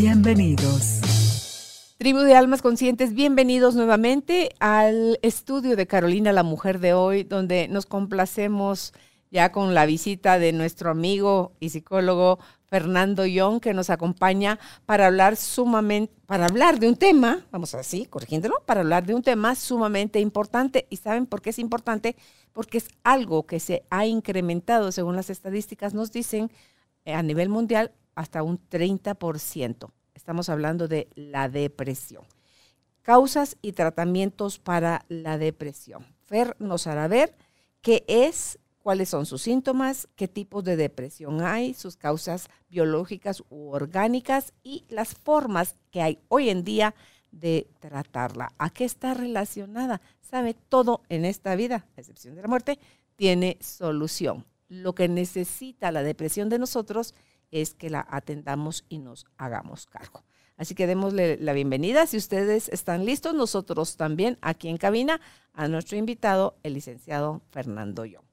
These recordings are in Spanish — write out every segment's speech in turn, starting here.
Bienvenidos. Tribu de Almas Conscientes, bienvenidos nuevamente al estudio de Carolina, la mujer de hoy, donde nos complacemos ya con la visita de nuestro amigo y psicólogo Fernando Young, que nos acompaña para hablar sumamente, para hablar de un tema, vamos así, corrigiéndolo, para hablar de un tema sumamente importante. ¿Y saben por qué es importante? Porque es algo que se ha incrementado, según las estadísticas nos dicen, eh, a nivel mundial hasta un 30%. Estamos hablando de la depresión. Causas y tratamientos para la depresión. Fer nos hará ver qué es cuáles son sus síntomas, qué tipos de depresión hay, sus causas biológicas u orgánicas y las formas que hay hoy en día de tratarla. ¿A qué está relacionada? Sabe, todo en esta vida, a excepción de la muerte, tiene solución. Lo que necesita la depresión de nosotros es que la atendamos y nos hagamos cargo. Así que démosle la bienvenida. Si ustedes están listos, nosotros también aquí en cabina a nuestro invitado, el licenciado Fernando Young.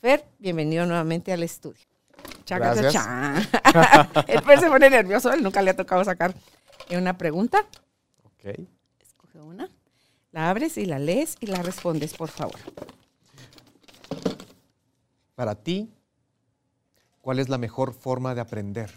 Fer, bienvenido nuevamente al estudio. Gracias. el Fer se pone nervioso, él nunca le ha tocado sacar una pregunta. Ok. Escoge una, la abres y la lees y la respondes, por favor. Para ti, ¿cuál es la mejor forma de aprender?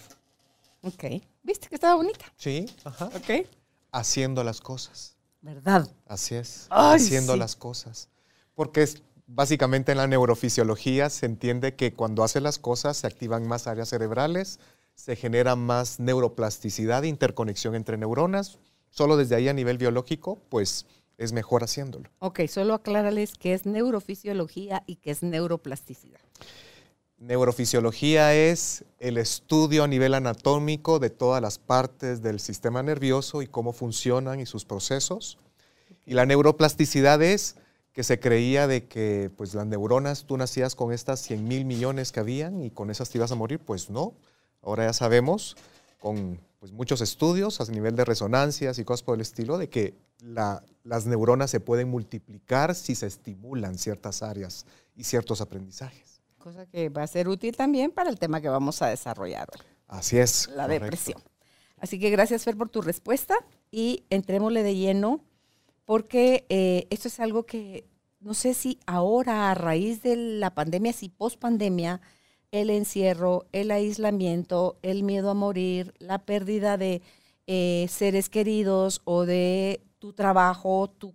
Ok. ¿Viste que estaba bonita? Sí, ajá. Ok. Haciendo las cosas. ¿Verdad? Así es. Ay, haciendo sí. las cosas. Porque es básicamente en la neurofisiología se entiende que cuando haces las cosas se activan más áreas cerebrales, se genera más neuroplasticidad, interconexión entre neuronas. Solo desde ahí a nivel biológico, pues es mejor haciéndolo. Ok, solo aclárales qué es neurofisiología y qué es neuroplasticidad. Neurofisiología es el estudio a nivel anatómico de todas las partes del sistema nervioso y cómo funcionan y sus procesos. Y la neuroplasticidad es que se creía de que pues las neuronas, tú nacías con estas 100 mil millones que habían y con esas te ibas a morir, pues no. Ahora ya sabemos, con pues, muchos estudios a nivel de resonancias y cosas por el estilo, de que la- las neuronas se pueden multiplicar si se estimulan ciertas áreas y ciertos aprendizajes. Cosa que va a ser útil también para el tema que vamos a desarrollar hoy. Así es. la correcto. depresión. Así que gracias, Fer, por tu respuesta y entrémosle de lleno porque eh, esto es algo que no sé si ahora, a raíz de la pandemia, si post pandemia, el encierro, el aislamiento, el miedo a morir, la pérdida de eh, seres queridos o de tu trabajo, tu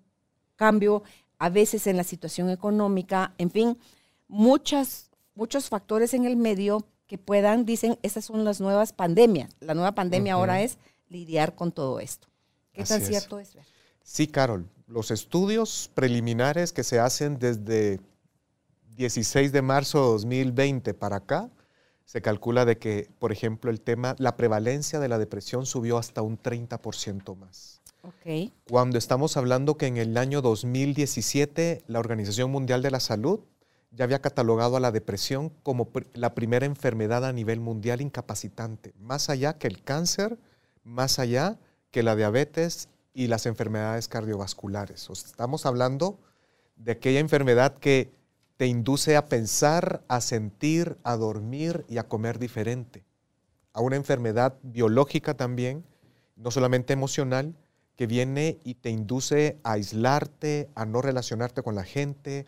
cambio, a veces en la situación económica, en fin, muchas, muchos factores en el medio que puedan, dicen, esas son las nuevas pandemias. La nueva pandemia Ujú. ahora es lidiar con todo esto. ¿Qué Así tan es. cierto es? Sí, Carol. Los estudios preliminares que se hacen desde 16 de marzo de 2020 para acá, se calcula de que, por ejemplo, el tema, la prevalencia de la depresión subió hasta un 30% más. Ok. Cuando estamos hablando que en el año 2017 la Organización Mundial de la Salud ya había catalogado a la depresión como la primera enfermedad a nivel mundial incapacitante, más allá que el cáncer, más allá que la diabetes y las enfermedades cardiovasculares. Estamos hablando de aquella enfermedad que te induce a pensar, a sentir, a dormir y a comer diferente. A una enfermedad biológica también, no solamente emocional, que viene y te induce a aislarte, a no relacionarte con la gente,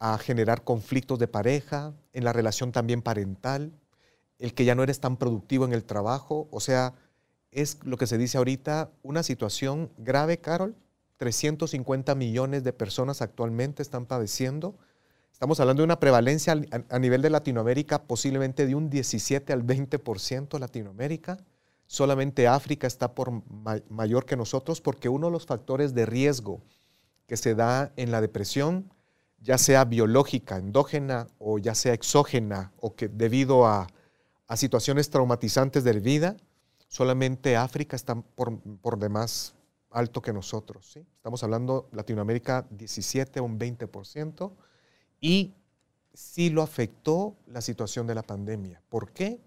a generar conflictos de pareja, en la relación también parental, el que ya no eres tan productivo en el trabajo, o sea, es lo que se dice ahorita, una situación grave, Carol. 350 millones de personas actualmente están padeciendo. Estamos hablando de una prevalencia al- a, nivel de Latinoamérica posiblemente de un 17 al 20% Latinoamérica. Solamente África está por ma- mayor que nosotros porque uno de los factores de riesgo que se da en la depresión, ya sea biológica, endógena o ya sea exógena o que debido a, a situaciones traumatizantes de vida, Solamente África está por, por demás alto que nosotros. ¿sí? Estamos hablando Latinoamérica 17 o un 20%. Y sí lo afectó la situación de la pandemia. ¿Por qué?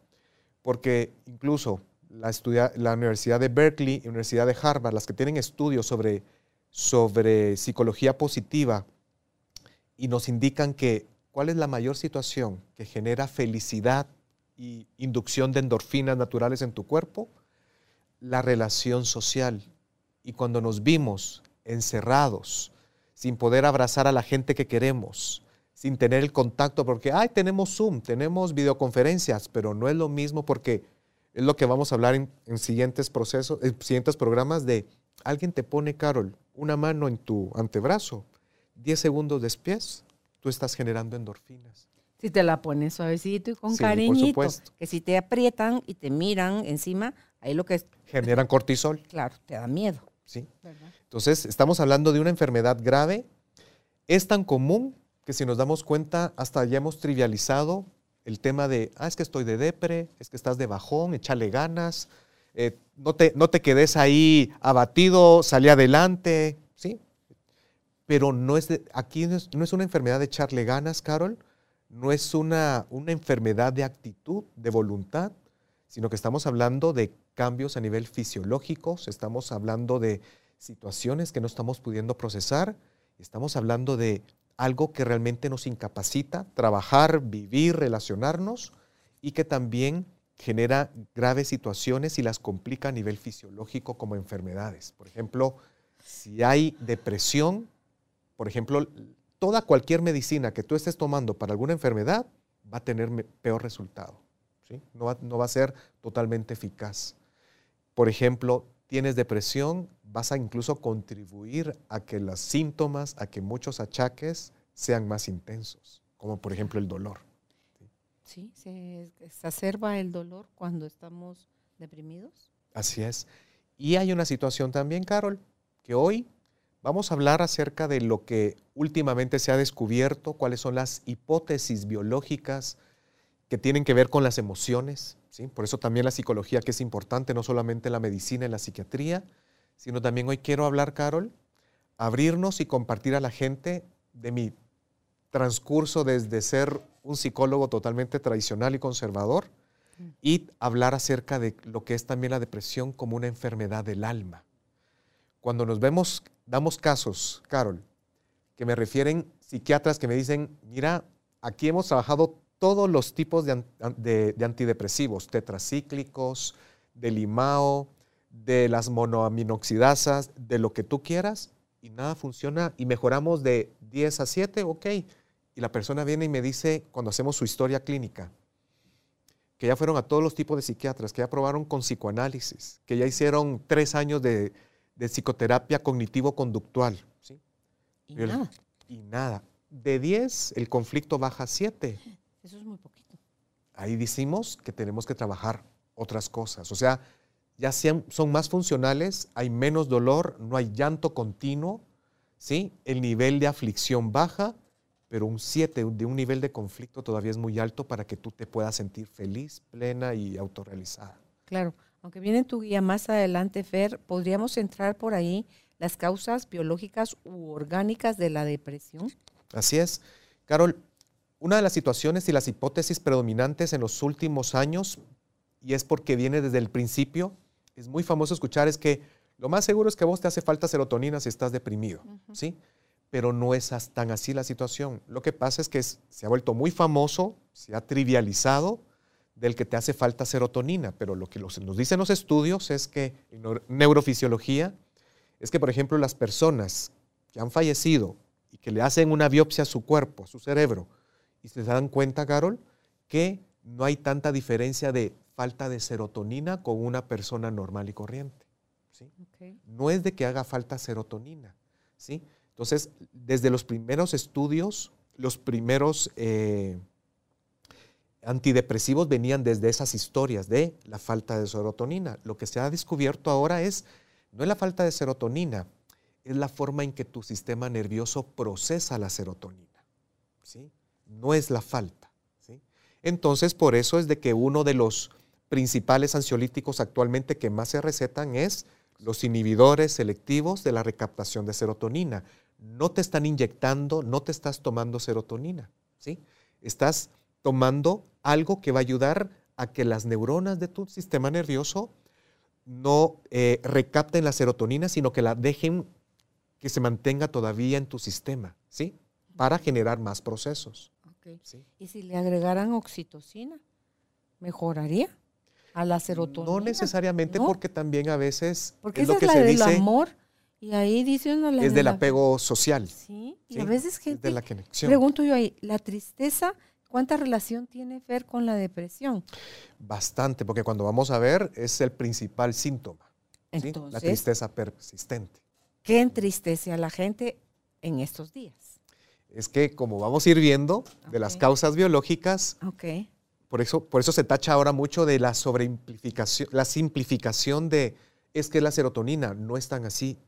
Porque incluso la, la Universidad de Berkeley y Universidad de Harvard, las que tienen estudios sobre, sobre psicología positiva, y nos indican que cuál es la mayor situación que genera felicidad y inducción de endorfinas naturales en tu cuerpo, la relación social. Y cuando nos vimos encerrados, sin poder abrazar a la gente que queremos, sin tener el contacto, porque, ay, tenemos Zoom, tenemos videoconferencias, pero no es lo mismo porque es lo que vamos a hablar en, siguientes procesos, en siguientes programas de alguien te pone, Carol, una mano en tu antebrazo, 10 segundos después, tú estás generando endorfinas. Si te la pones suavecito y con cariñito, que si te aprietan y te miran encima, ahí lo que es... Generan cortisol. Claro, te da miedo. Sí. Entonces, estamos hablando de una enfermedad grave. Es tan común que si nos damos cuenta, hasta ya hemos trivializado el tema de, ah, es que estoy de depre, es que estás de bajón, échale ganas, eh, no, te, no te quedes ahí abatido, salí adelante, ¿sí? Pero no es aquí no es, una enfermedad de echarle ganas, Carol, no es una, una enfermedad de actitud, de voluntad, sino que estamos hablando de cambios a nivel fisiológico, estamos hablando de situaciones que no estamos pudiendo procesar, estamos hablando de algo que realmente nos incapacita trabajar, vivir, relacionarnos y que también genera graves situaciones y las complica a nivel fisiológico como enfermedades. Por ejemplo, si hay depresión, por ejemplo, toda cualquier medicina que tú estés tomando para alguna enfermedad va a tener peor resultado. ¿sí? No, va, no va a ser totalmente eficaz. Por ejemplo, tienes depresión, vas a incluso contribuir a que los síntomas, a que muchos achaques sean más intensos, como por ejemplo el dolor. Sí, se exacerba el dolor cuando estamos deprimidos. Así es. Y hay una situación también, Carol, que hoy vamos a hablar acerca de lo que últimamente se ha descubierto, cuáles son las hipótesis biológicas que tienen que ver con las emociones, por eso también la psicología que es importante, no solamente la medicina y la psiquiatría, sino también hoy quiero hablar, Carol, abrirnos y compartir a la gente de mi transcurso desde ser un psicólogo totalmente tradicional y conservador y hablar acerca de lo que es también la depresión como una enfermedad del alma. Cuando nos vemos, damos casos, Carol, que me refieren psiquiatras que me dicen, mira, aquí hemos trabajado todos los tipos de, antidepresivos, tetracíclicos, de limao, de las monoaminoxidasas, de lo que tú quieras, y nada funciona, y mejoramos de 10 a 7, ok. Y la persona viene y me dice, cuando hacemos su historia clínica, que ya fueron a todos los tipos de psiquiatras, que ya probaron con psicoanálisis, que ya hicieron tres años de, psicoterapia cognitivo-conductual. ¿sí? Y nada. Y nada. De 10, el conflicto baja a 7. Eso es muy poquito. Ahí decimos que tenemos que trabajar otras cosas. O sea, ya sean, son más funcionales, hay menos dolor, no hay llanto continuo, ¿sí? El nivel de aflicción baja, pero un 7 de un nivel de conflicto todavía es muy alto para que tú te puedas sentir feliz, plena y autorrealizada. Claro, aunque viene en tu guía más adelante, Fer, podríamos entrar por ahí las causas biológicas u orgánicas de la depresión. Así es. Carol, una de las situaciones y las hipótesis predominantes en los últimos años, y es porque viene desde el principio, es muy famoso escuchar, es que lo más seguro es que a vos te hace falta serotonina si estás deprimido, ¿sí? Pero no es tan así la situación. Lo que pasa es que se ha vuelto muy famoso, se ha trivializado del que te hace falta serotonina, pero lo que nos dicen los estudios es que en neurofisiología es que, por ejemplo, las personas que han fallecido y que le hacen una biopsia a su cuerpo, a su cerebro, y se dan cuenta, Carol, que no hay tanta diferencia de falta de serotonina con una persona normal y corriente. ¿sí? No es de que haga falta serotonina. ¿sí? Entonces, desde los primeros estudios, los primeros eh, antidepresivos venían desde esas historias de la falta de serotonina. Lo que se ha descubierto ahora es, no es la falta de serotonina, es la forma en que tu sistema nervioso procesa la serotonina. ¿sí? no es la falta. ¿sí? Entonces, por eso es de que uno de los principales ansiolíticos actualmente que más se recetan es los inhibidores selectivos de la recaptación de serotonina. No te están inyectando, no te estás tomando serotonina, ¿sí? Estás tomando algo que va a ayudar a que las neuronas de tu sistema nervioso no eh, recapten la serotonina, sino que la dejen que se mantenga todavía en tu sistema, ¿sí? Para generar más procesos. ¿Y si le agregaran oxitocina, mejoraría a la serotonina? No necesariamente, porque también a veces porque es lo que es la se del amor y ahí dice uno es del apego social. Sí, y a veces gente. de la conexión. Pregunto yo ahí, la tristeza ¿Cuánta relación tiene Fer con la depresión? Bastante, porque cuando vamos a ver es el principal síntoma. la tristeza persistente. ¿Qué entristece a la gente en estos días? Es que como vamos a ir viendo de las causas biológicas, okay. por, eso, por eso se tacha ahora mucho de la sobreimplificación, la simplificación de es que la serotonina no es tan así,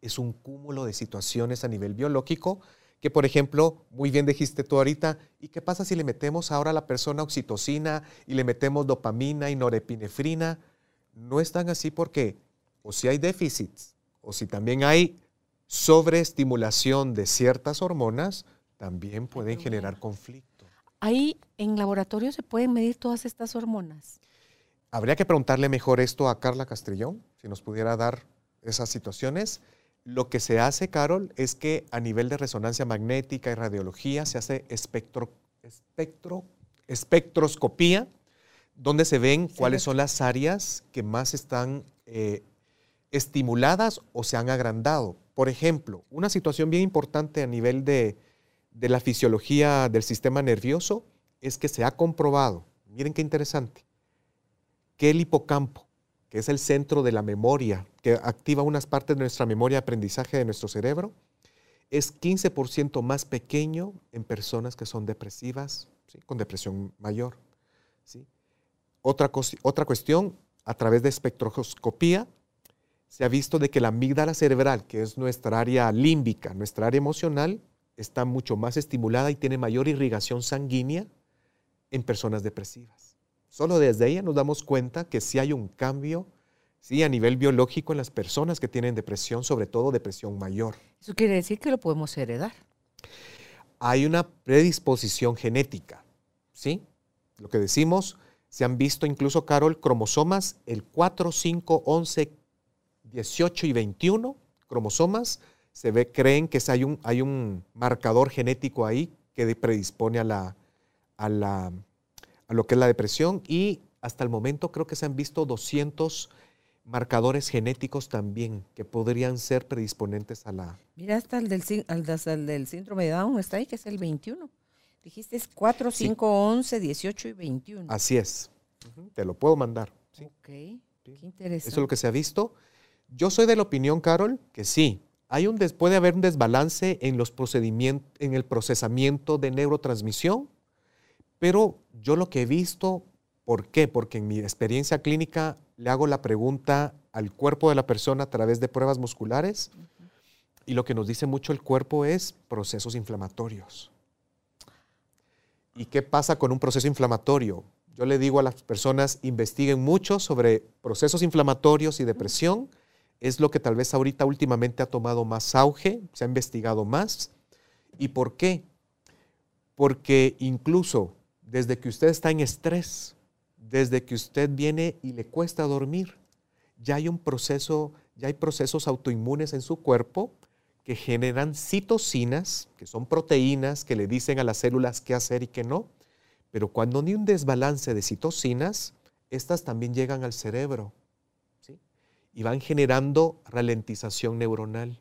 es un cúmulo de situaciones a nivel biológico que por ejemplo, muy bien dijiste tú ahorita, ¿y qué pasa si le metemos ahora a la persona oxitocina y le metemos dopamina y norepinefrina? No es tan así porque o si hay déficits o si también hay sobreestimulación de ciertas hormonas, también pueden generar conflicto. ¿Ahí en laboratorio se pueden medir todas estas hormonas? Habría que preguntarle mejor esto a Carla Castrillón, si nos pudiera dar esas situaciones. Lo que se hace, Carol, es que a nivel de resonancia magnética y radiología se hace espectro, espectro, espectroscopía, donde se ven cuáles son las áreas que más están eh, estimuladas o se han agrandado. Por ejemplo, una situación bien importante a nivel de, de la fisiología del sistema nervioso es que se ha comprobado, miren qué interesante, que el hipocampo, que es el centro de la memoria, que activa unas partes de nuestra memoria aprendizaje de nuestro cerebro, es 15% más pequeño en personas que son depresivas, con depresión mayor. ¿sí? Otra, otra cuestión, a través de espectroscopía, se ha visto de que la amígdala cerebral, que es nuestra área límbica, nuestra área emocional, está mucho más estimulada y tiene mayor irrigación sanguínea en personas depresivas. Solo desde ahí nos damos cuenta que sí hay un cambio sí, a nivel biológico en las personas que tienen depresión, sobre todo depresión mayor. Eso quiere decir que lo podemos heredar. Hay una predisposición genética, ¿sí? Lo que decimos, se han visto incluso, Carol, cromosomas, el 4, 5, 11, 18 y 21 cromosomas, se ve, creen que hay un, hay un marcador genético ahí que predispone a la, a la lo que es la depresión y hasta el momento creo que se han visto 200 marcadores genéticos también que podrían ser predisponentes a la... Mira, hasta el del, del síndrome de Down está ahí, que es el 21. Dijiste es 4, 5, 11, 18 y 21. Así es. Te lo puedo mandar. ¿sí? Ok, qué interesante. Eso es lo que se ha visto. Yo soy de la opinión, Carol, que sí, hay un puede haber un desbalance en, los procedimientos, en el procesamiento de neurotransmisión pero yo lo que he visto, ¿por qué? Porque en mi experiencia clínica le hago la pregunta al cuerpo de la persona a través de pruebas musculares y lo que nos dice mucho el cuerpo es procesos inflamatorios. ¿Y qué pasa con un proceso inflamatorio? Yo le digo a las personas, investiguen mucho sobre procesos inflamatorios y depresión. Es lo que tal vez ahorita últimamente ha tomado más auge, se ha investigado más. ¿Y por qué? Porque incluso desde que usted está en estrés, desde que usted viene y le cuesta dormir, ya hay un proceso, ya hay procesos autoinmunes en su cuerpo que generan citocinas, que son proteínas que le dicen a las células qué hacer y qué no. Pero cuando hay un desbalance de citocinas, estas también llegan al cerebro y van generando ralentización neuronal,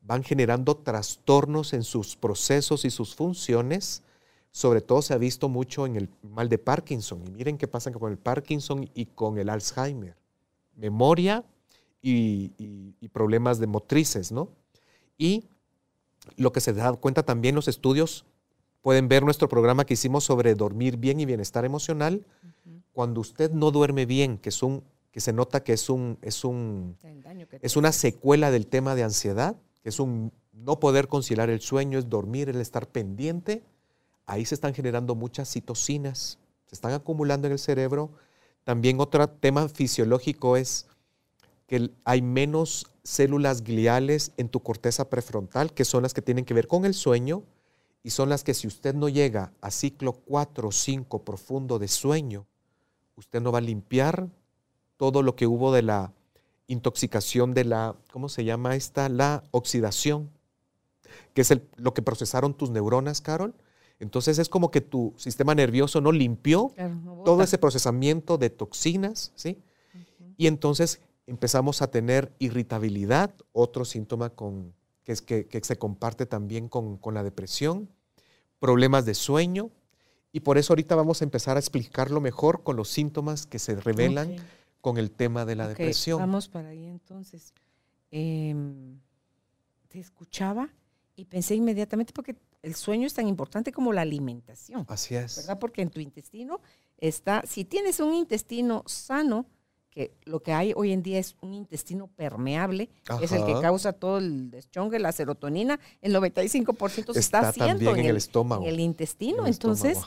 van generando trastornos en sus procesos y sus funciones sobre todo se ha visto mucho en el mal de Parkinson. Y miren qué pasa con el Parkinson y con el Alzheimer. Memoria y, problemas de motrices, ¿no? Y lo que se da cuenta también los estudios, pueden ver nuestro programa que hicimos sobre dormir bien y bienestar emocional. Cuando usted no duerme bien, que es un que se nota que es un es un es una secuela del tema de ansiedad, que es un no poder conciliar el sueño, es dormir, el estar pendiente ahí se están generando muchas citocinas, se están acumulando en el cerebro, También otro tema fisiológico es que hay menos células gliales en tu corteza prefrontal, que son las que tienen que ver con el sueño y son las que si usted no llega a ciclo 4 o 5 profundo de sueño, usted no va a limpiar todo lo que hubo de la intoxicación de la, ¿cómo se llama esta? La oxidación, que es lo que procesaron tus neuronas, Carol. Entonces es como que tu sistema nervioso no limpió todo ese procesamiento de toxinas, ¿sí? Y entonces empezamos a tener irritabilidad, otro síntoma con, que, es, que, se comparte también con, la depresión, problemas de sueño, y por eso ahorita vamos a empezar a explicarlo mejor con los síntomas que se revelan con el tema de la depresión. Vamos para ahí entonces. Em, te escuchaba y pensé inmediatamente porque el sueño es tan importante como la alimentación. Así es. ¿Verdad? Porque en tu intestino está, si tienes un intestino sano, que lo que hay hoy en día es un intestino permeable, es el que causa todo el deschongue, la serotonina, el 95% se está, haciendo en, el, estómago. En el intestino. Entonces,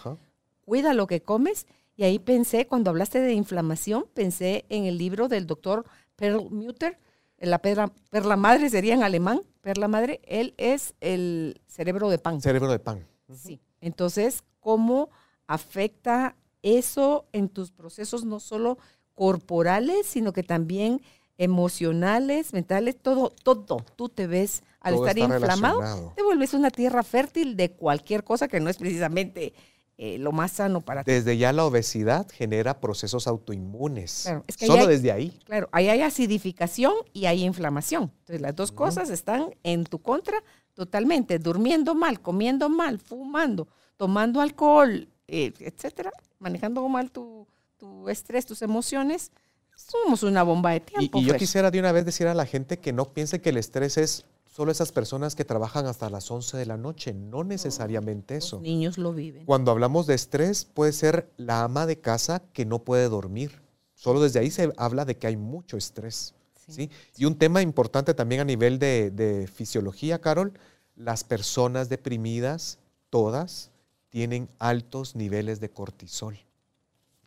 cuida lo que comes. Y ahí pensé, cuando hablaste de inflamación, pensé en el libro del doctor Perlmutter, la perla, perla madre sería en alemán, perla madre, él es el cerebro de pan. Cerebro de pan. Sí. Entonces, ¿cómo afecta eso en tus procesos, no solo corporales, sino que también emocionales, mentales, todo, todo. Tú te ves al estar inflamado, te vuelves una tierra fértil de cualquier cosa que no es precisamente eh, lo más sano para ti. Desde ya la obesidad genera procesos autoinmunes. Solo desde ahí. Claro, ahí hay acidificación y hay inflamación. Entonces las dos cosas están en tu contra totalmente. Durmiendo mal, comiendo mal, fumando, tomando alcohol, eh, etcétera, manejando mal tu, tu estrés, tus emociones, somos una bomba de tiempo. Y, yo quisiera de una vez decir a la gente que no piense que el estrés es solo esas personas que trabajan hasta las 11 de la noche, no necesariamente eso. Los niños lo viven. Cuando hablamos de estrés, puede ser la ama de casa que no puede dormir. Solo desde ahí se habla de que hay mucho estrés. Sí. Y un tema importante también a nivel de, de fisiología, Carol, las personas deprimidas, todas, tienen altos niveles de cortisol.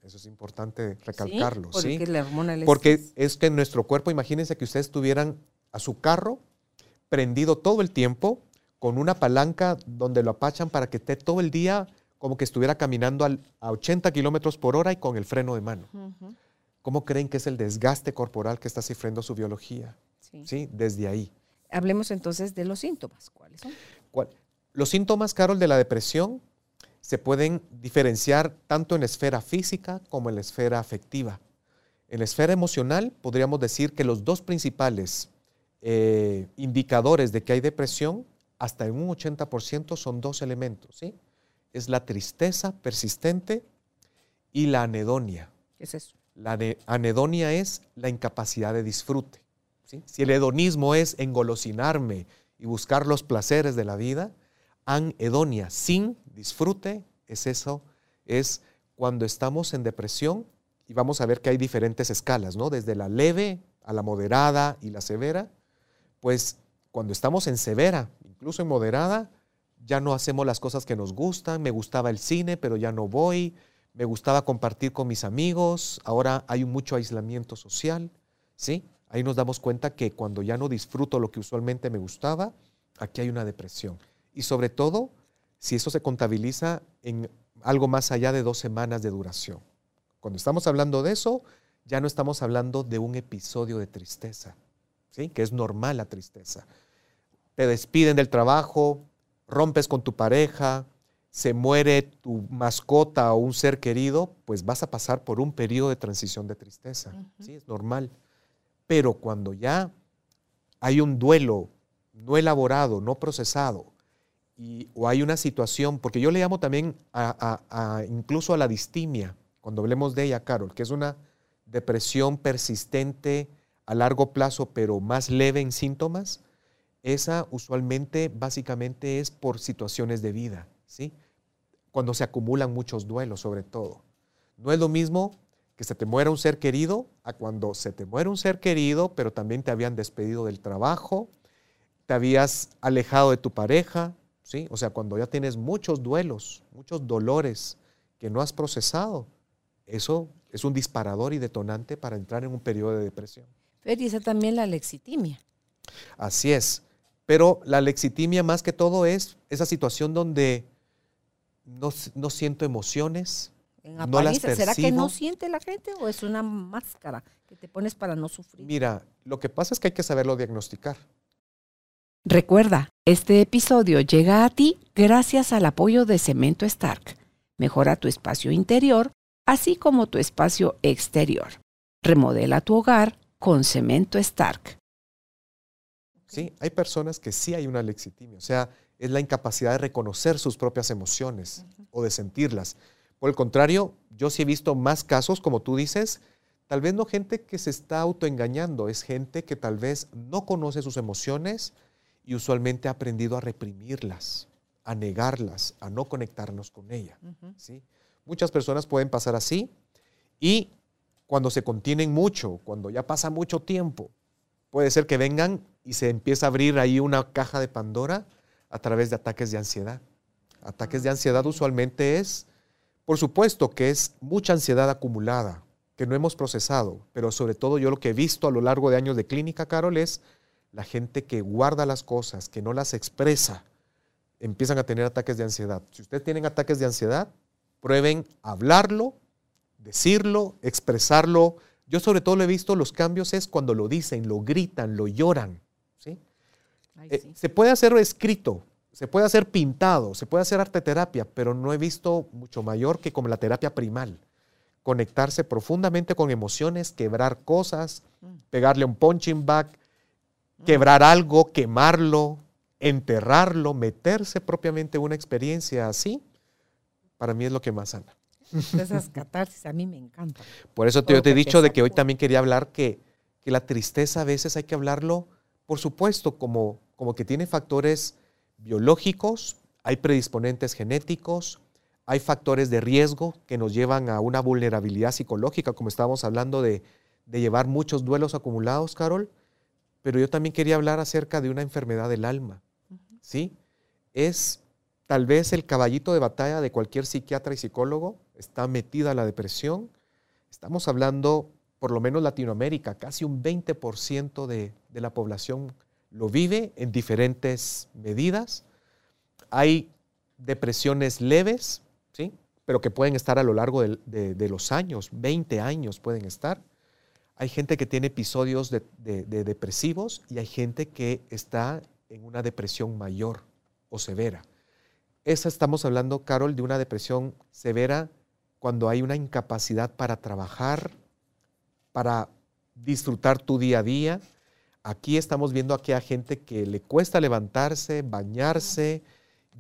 Eso es importante recalcarlo. ¿sí? Porque, porque es que en nuestro cuerpo, imagínense que ustedes tuvieran a su carro prendido todo el tiempo con una palanca donde lo apachan para que esté todo el día como que estuviera caminando a 80 kilómetros por hora y con el freno de mano. ¿Cómo creen que es el desgaste corporal que está sufriendo su biología? Sí. Desde ahí. Hablemos entonces de los síntomas. ¿Cuáles son? Los síntomas, Carol, de la depresión se pueden diferenciar tanto en la esfera física como en la esfera afectiva. En la esfera emocional podríamos decir que los dos principales eh, indicadores de que hay depresión, hasta en un 80% son dos elementos. ¿sí? Es la tristeza persistente y la anedonia. ¿Qué es eso? La anedonia es la incapacidad de disfrute. Si el hedonismo es engolosinarme y buscar los placeres de la vida, anedonia, sin disfrute, es eso, es cuando estamos en depresión y vamos a ver que hay diferentes escalas, ¿no? Desde la leve a la moderada y la severa, pues cuando estamos en severa, incluso en moderada, ya no hacemos las cosas que nos gustan, me gustaba el cine, pero ya no voy, me gustaba compartir con mis amigos, ahora hay mucho aislamiento social, ¿sí? Ahí nos damos cuenta que cuando ya no disfruto lo que usualmente me gustaba, aquí hay una depresión. Y sobre todo, si eso se contabiliza en algo más allá de dos semanas de duración. Cuando estamos hablando de eso, ya no estamos hablando de un episodio de tristeza, ¿sí? que es normal la tristeza. Te despiden del trabajo, rompes con tu pareja, se muere tu mascota o un ser querido, pues vas a pasar por un periodo de transición de tristeza. ¿sí? Es normal. Pero cuando ya hay un duelo no elaborado, no procesado, o hay una situación, porque yo le llamo también a, incluso a la distimia, cuando hablemos de ella, Carol, que es una depresión persistente a largo plazo, pero más leve en síntomas, esa usualmente básicamente es por situaciones de vida, ¿sí? Cuando se acumulan muchos duelos sobre todo. No es lo mismo que se te muera un ser querido a cuando se te muere un ser querido, pero también te habían despedido del trabajo, te habías alejado de tu pareja, o sea, cuando ya tienes muchos duelos, muchos dolores que no has procesado, eso es un disparador y detonante para entrar en un periodo de depresión. Pero y también la lexitimia. Así es. Pero la lexitimia más que todo es esa situación donde no, no siento emociones, no las percibo. ¿Será que no siente la gente o es una máscara que te pones para no sufrir? Mira, lo que pasa es que hay que saberlo diagnosticar. Recuerda, este episodio llega a ti gracias al apoyo de Cemento Stark. Mejora tu espacio interior, así como tu espacio exterior. Remodela tu hogar con Cemento Stark. Sí, hay personas que sí hay una lexitimia, o sea, es la incapacidad de reconocer sus propias emociones o de sentirlas. Por el contrario, yo sí he visto más casos, como tú dices, tal vez no gente que se está autoengañando, es gente que tal vez no conoce sus emociones y usualmente ha aprendido a reprimirlas, a negarlas, a no conectarnos con ella. ¿sí? Muchas personas pueden pasar así y cuando se contienen mucho, cuando ya pasa mucho tiempo, puede ser que vengan y se empieza a abrir ahí una caja de Pandora a través de ataques de ansiedad. Ataques de ansiedad usualmente es por supuesto que es mucha ansiedad acumulada que no hemos procesado, pero sobre todo yo lo que he visto a lo largo de años de clínica, Carol, es la gente que guarda las cosas, que no las expresa, empiezan a tener ataques de ansiedad. Si ustedes tienen ataques de ansiedad, prueben hablarlo, decirlo, expresarlo. Yo sobre todo lo he visto, los cambios es cuando lo dicen, lo gritan, lo lloran. ¿sí? Eh, se puede hacer escrito, se puede hacer pintado, se puede hacer arte terapia, pero no he visto mucho mayor que como la terapia primal. Conectarse profundamente con emociones, quebrar cosas, mm. pegarle un punching bag, mm. quebrar algo, quemarlo, enterrarlo, meterse propiamente en una experiencia así, para mí es lo que más sana. Esas catarsis a mí me encantan. Por eso te, yo te he dicho de que hoy también quería hablar que, que, la tristeza a veces hay que hablarlo, por supuesto, como, como que tiene factores biológicos, hay predisponentes genéticos, hay factores de riesgo que nos llevan a una vulnerabilidad psicológica, como estábamos hablando de, llevar muchos duelos acumulados, Carol, pero yo también quería hablar acerca de una enfermedad del alma, ¿sí? Es tal vez el caballito de batalla de cualquier psiquiatra y psicólogo, está metida la depresión. Estamos hablando, por lo menos Latinoamérica, casi un 20% de, de la población lo vive en diferentes medidas. Hay depresiones leves, ¿sí? pero que pueden estar a lo largo de, los años, 20 años pueden estar. Hay gente que tiene episodios de, depresivos y hay gente que está en una depresión mayor o severa. Esa estamos hablando, Carol, de una depresión severa cuando hay una incapacidad para trabajar, para disfrutar tu día a día, Aquí estamos viendo aquí a gente que le cuesta levantarse, bañarse,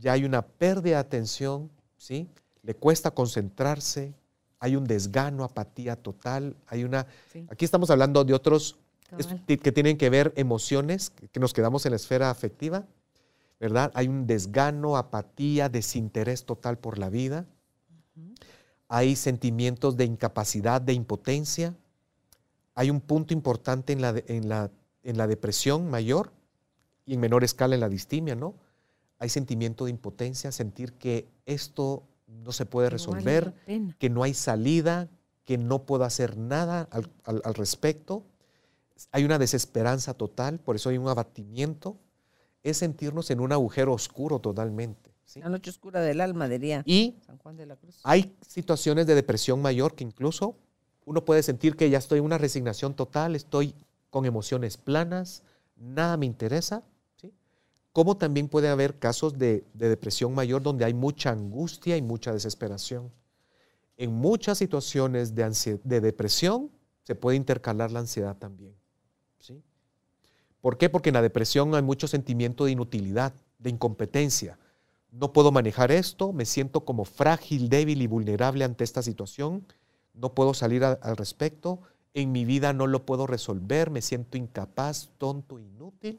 ya hay una pérdida de atención, ¿sí? Le cuesta concentrarse, hay un desgano, apatía total, hay una... Aquí estamos hablando de otros que tienen que ver emociones, que nos quedamos en la esfera afectiva, ¿verdad? Hay un desgano, apatía, desinterés total por la vida. Hay sentimientos de incapacidad, de impotencia. Hay un punto importante en la, en la en la depresión mayor y en menor escala en la distimia, ¿no? Hay sentimiento de impotencia, sentir que esto no se puede resolver, que no hay salida, que no puedo hacer nada al, respecto. Hay una desesperanza total, por eso hay un abatimiento. Es sentirnos en un agujero oscuro totalmente. La noche oscura del alma, diría y San Juan de la Cruz. Hay situaciones de depresión mayor que incluso uno puede sentir que ya estoy en una resignación total, estoy con emociones planas, nada me interesa, ¿sí? como también puede haber casos de, depresión mayor donde hay mucha angustia y mucha desesperación. En muchas situaciones de, de depresión se puede intercalar la ansiedad también. ¿sí? ¿Por qué? Porque en la depresión hay mucho sentimiento de inutilidad, de incompetencia. No puedo manejar esto, me siento como frágil, débil y vulnerable ante esta situación, no puedo salir al respecto, en mi vida no lo puedo resolver, me siento incapaz, tonto, inútil.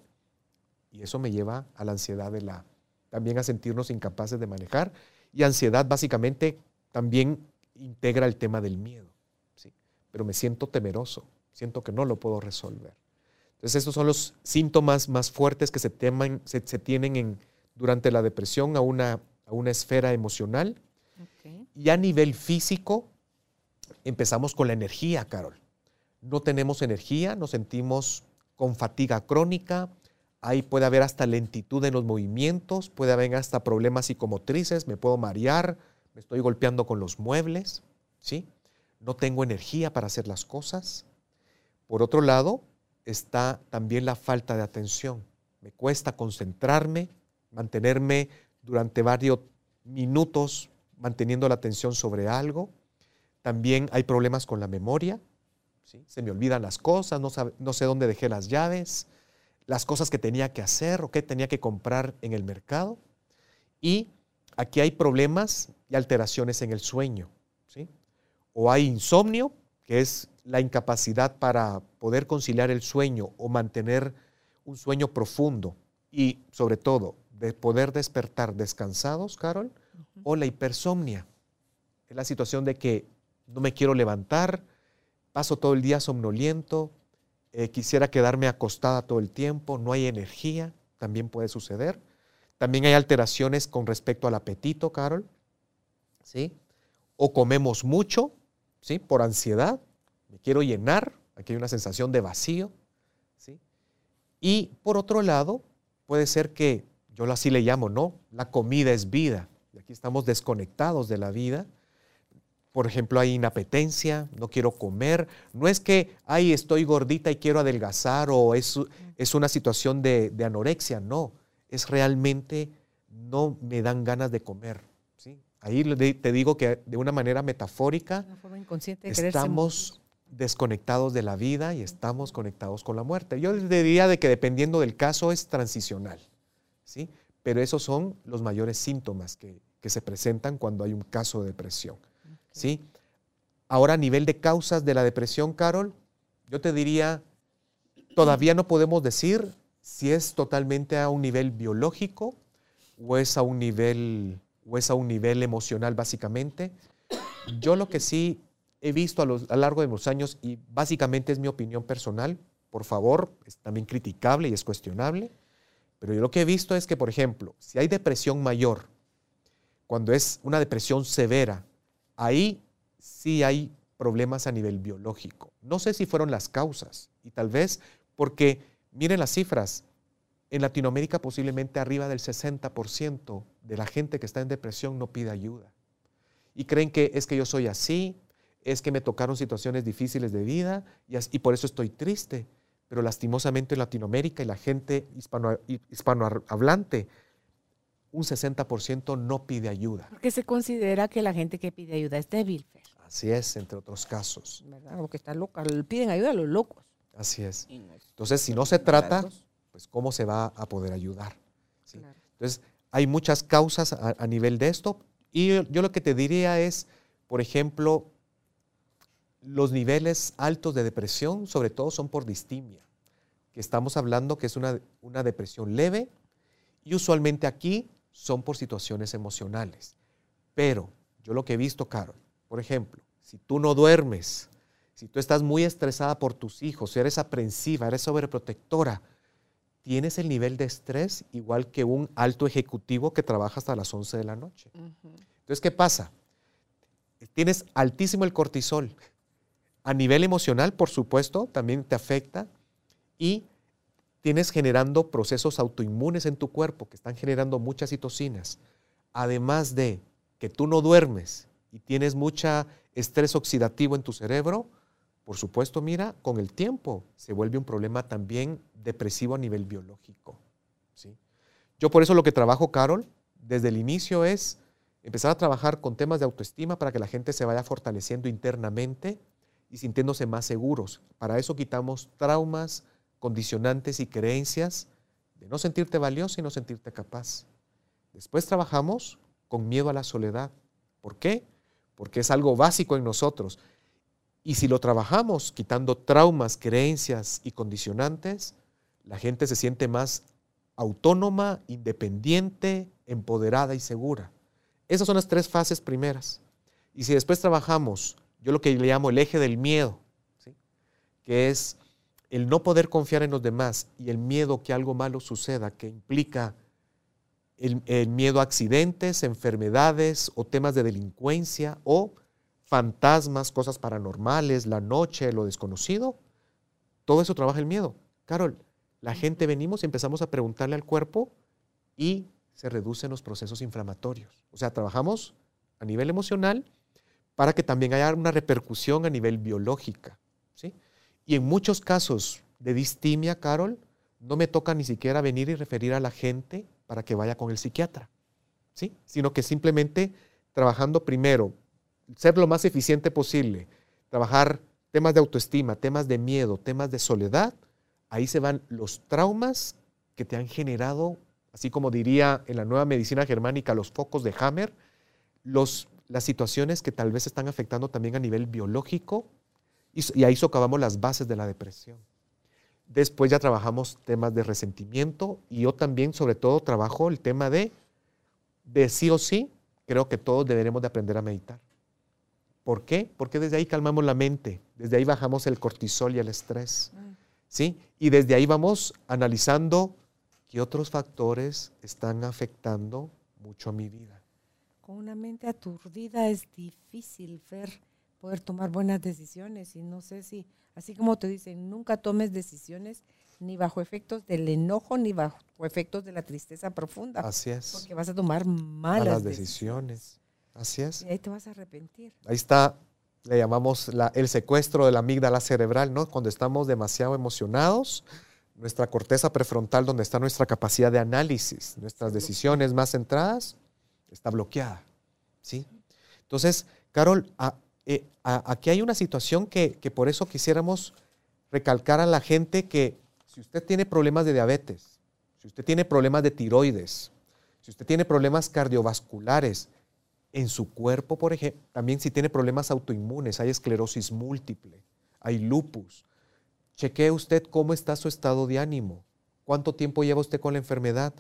Y eso me lleva a la ansiedad de la, también a sentirnos incapaces de manejar. Y ansiedad básicamente también integra el tema del miedo. ¿sí? Pero me siento temeroso, siento que no lo puedo resolver. Entonces estos son los síntomas más fuertes que se, teman, se, tienen en, durante la depresión a una, a una esfera emocional. Y a nivel físico, Empezamos con la energía, Carol. No tenemos energía, nos sentimos con fatiga crónica, ahí puede haber hasta lentitud en los movimientos, puede haber hasta problemas psicomotrices, me puedo marear, me estoy golpeando con los muebles, ¿sí? No tengo energía para hacer las cosas. Por otro lado, está también la falta de atención. Me cuesta concentrarme, mantenerme durante varios minutos manteniendo la atención sobre algo. También hay problemas con la memoria. Se me olvidan las cosas, no, no, sé dónde dejé las llaves, las cosas que tenía que hacer o que tenía que comprar en el mercado. Y aquí hay problemas y alteraciones en el sueño. ¿sí? O hay insomnio, que es la incapacidad para poder conciliar el sueño o mantener un sueño profundo y sobre todo de poder despertar descansados, Carol, o la hipersomnia. Es la situación de que no me quiero levantar, paso todo el día somnoliento, eh, quisiera quedarme acostada todo el tiempo, no hay energía, también puede suceder. También hay alteraciones con respecto al apetito, Carol, ¿sí? O comemos mucho, ¿sí? Por ansiedad, me quiero llenar, aquí hay una sensación de vacío, ¿sí? Y por otro lado, puede ser que, yo así le llamo, ¿no? La comida es vida, y aquí estamos desconectados de la vida. Por ejemplo, hay inapetencia, no quiero comer. No es que, ay, estoy gordita y quiero adelgazar o es, es una situación de, anorexia, no. Es realmente no me dan ganas de comer. ¿sí? Ahí te digo que de una manera metafórica estamos desconectados de la vida y estamos conectados con la muerte. Yo diría de que dependiendo del caso es transicional, ¿sí? pero esos son los mayores síntomas que, se presentan cuando hay un caso de depresión. ¿sí? Ahora, a nivel de causas de la depresión, Carol, yo te diría, todavía no podemos decir si es totalmente a un nivel biológico o es a un nivel, o es a un nivel emocional, básicamente. Yo lo que sí he visto a lo largo de los años, y básicamente es mi opinión personal, por favor, es también criticable y es cuestionable, pero yo lo que he visto es que, por ejemplo, si hay depresión mayor, cuando es una depresión severa, ahí sí hay problemas a nivel biológico. No sé si fueron las causas y tal vez porque, miren las cifras, en Latinoamérica posiblemente arriba del 60% de la gente que está en depresión no pide ayuda. Y creen que es que yo soy así, es que me tocaron situaciones difíciles de vida y, y por eso estoy triste pero lastimosamente en Latinoamérica y la gente hispano, hispanohablante, un 60% no pide ayuda. Porque se considera que la gente que pide ayuda es débil. Así es, entre otros casos. ¿Verdad? Porque está loca, piden ayuda a los locos. Así es. Entonces, si no se trata, pues ¿cómo se va a poder ayudar? Entonces, hay muchas causas a, a nivel de esto. Y yo lo que te diría es, por ejemplo, los niveles altos de depresión, sobre todo, son por distimia, que estamos hablando que es una, una depresión leve y usualmente aquí son por situaciones emocionales. Pero yo lo que he visto, Carol, por ejemplo, si tú no duermes, si tú estás muy estresada por tus hijos, si eres aprensiva, eres sobreprotectora, tienes el nivel de estrés igual que un alto ejecutivo que trabaja hasta las 11 de la noche. Entonces, ¿qué pasa? Tienes altísimo el cortisol, a nivel emocional, por supuesto, también te afecta y tienes generando procesos autoinmunes en tu cuerpo que están generando muchas citocinas. Además de que tú no duermes y tienes mucha estrés oxidativo en tu cerebro, por supuesto, mira, con el tiempo se vuelve un problema también depresivo a nivel biológico. ¿sí? Yo por eso lo que trabajo, Carol, desde el inicio es empezar a trabajar con temas de autoestima para que la gente se vaya fortaleciendo internamente y sintiéndose más seguros. Para eso quitamos traumas, condicionantes y creencias de no sentirte valioso y no sentirte capaz. Después trabajamos con miedo a la soledad. ¿Por qué? Porque es algo básico en nosotros. Y si lo trabajamos quitando traumas, creencias y condicionantes, la gente se siente más autónoma, independiente, empoderada y segura. Esas son las tres fases primeras. Y si después trabajamos yo lo que le llamo el eje del miedo, que es el no poder confiar en los demás y el miedo que algo malo suceda, que implica el, miedo a accidentes, enfermedades o temas de delincuencia o fantasmas, cosas paranormales, la noche, lo desconocido, todo eso trabaja el miedo. Carol, la gente venimos y empezamos a preguntarle al cuerpo y se reducen los procesos inflamatorios. O sea, trabajamos a nivel emocional para que también haya una repercusión a nivel biológica. ¿sí? Y en muchos casos de distimia, Carol, no me toca ni siquiera venir y referir a la gente para que vaya con el psiquiatra, ¿sí? sino que simplemente trabajando primero, ser lo más eficiente posible, trabajar temas de autoestima, temas de miedo, temas de soledad, ahí se van los traumas que te han generado, así como diría en la nueva medicina germánica, los focos de Hammer, los las situaciones que tal vez están afectando también a nivel biológico y, ahí socavamos las bases de la depresión. Después ya trabajamos temas de resentimiento y yo también sobre todo trabajo el tema de, de sí o sí, creo que todos deberemos de aprender a meditar. ¿Por qué? Porque desde ahí calmamos la mente, desde ahí bajamos el cortisol y el estrés. Mm. ¿sí? Y desde ahí vamos analizando qué otros factores están afectando mucho a mi vida. Con una mente aturdida es difícil, Fer, poder tomar buenas decisiones. Y no sé si, así como te dicen, nunca tomes decisiones ni bajo efectos del enojo ni bajo efectos de la tristeza profunda. Así es. Porque vas a tomar malas, decisiones. Así es. Y ahí te vas a arrepentir. Ahí está, le llamamos el secuestro de la amígdala cerebral, ¿no? Cuando estamos demasiado emocionados, nuestra corteza prefrontal, donde está nuestra capacidad de análisis, nuestras decisiones más centradas, está bloqueada. ¿sí? Entonces, Carol, eh, aquí hay una situación que, que por eso quisiéramos recalcar a la gente que si usted tiene problemas de diabetes, si usted tiene problemas de tiroides, si usted tiene problemas cardiovasculares en su cuerpo, por ejemplo, también si tiene problemas autoinmunes, hay esclerosis múltiple, hay lupus, chequee usted cómo está su estado de ánimo, cuánto tiempo lleva usted con la enfermedad,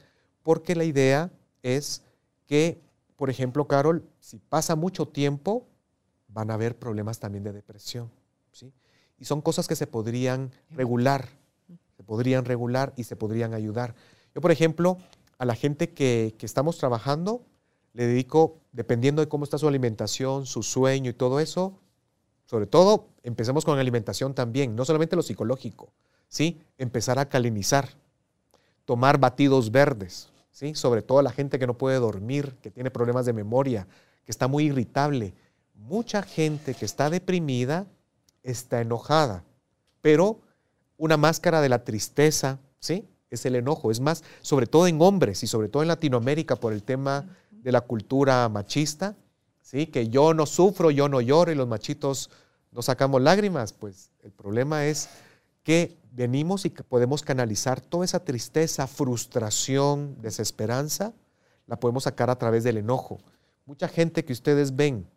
porque la idea es que, por ejemplo, Carol, si pasa mucho tiempo, van a haber problemas también de depresión. ¿sí? Y son cosas que se podrían regular, se podrían regular y se podrían ayudar. Yo, por ejemplo, a la gente que, que estamos trabajando, le dedico, dependiendo de cómo está su alimentación, su sueño y todo eso, sobre todo, empecemos con alimentación también, no solamente lo psicológico, ¿sí? Empezar a calinizar, tomar batidos verdes, sobre todo la gente que no puede dormir, que tiene problemas de memoria, que está muy irritable. Mucha gente que está deprimida está enojada, pero una máscara de la tristeza, ¿sí? Es el enojo. Es más, sobre todo en hombres y sobre todo en Latinoamérica por el tema de la cultura machista, ¿sí? Que yo no sufro, yo no lloro y los machitos no sacamos lágrimas. Pues el problema es que venimos y podemos canalizar toda esa tristeza, frustración, desesperanza, la podemos sacar a través del enojo. Mucha gente que ustedes ven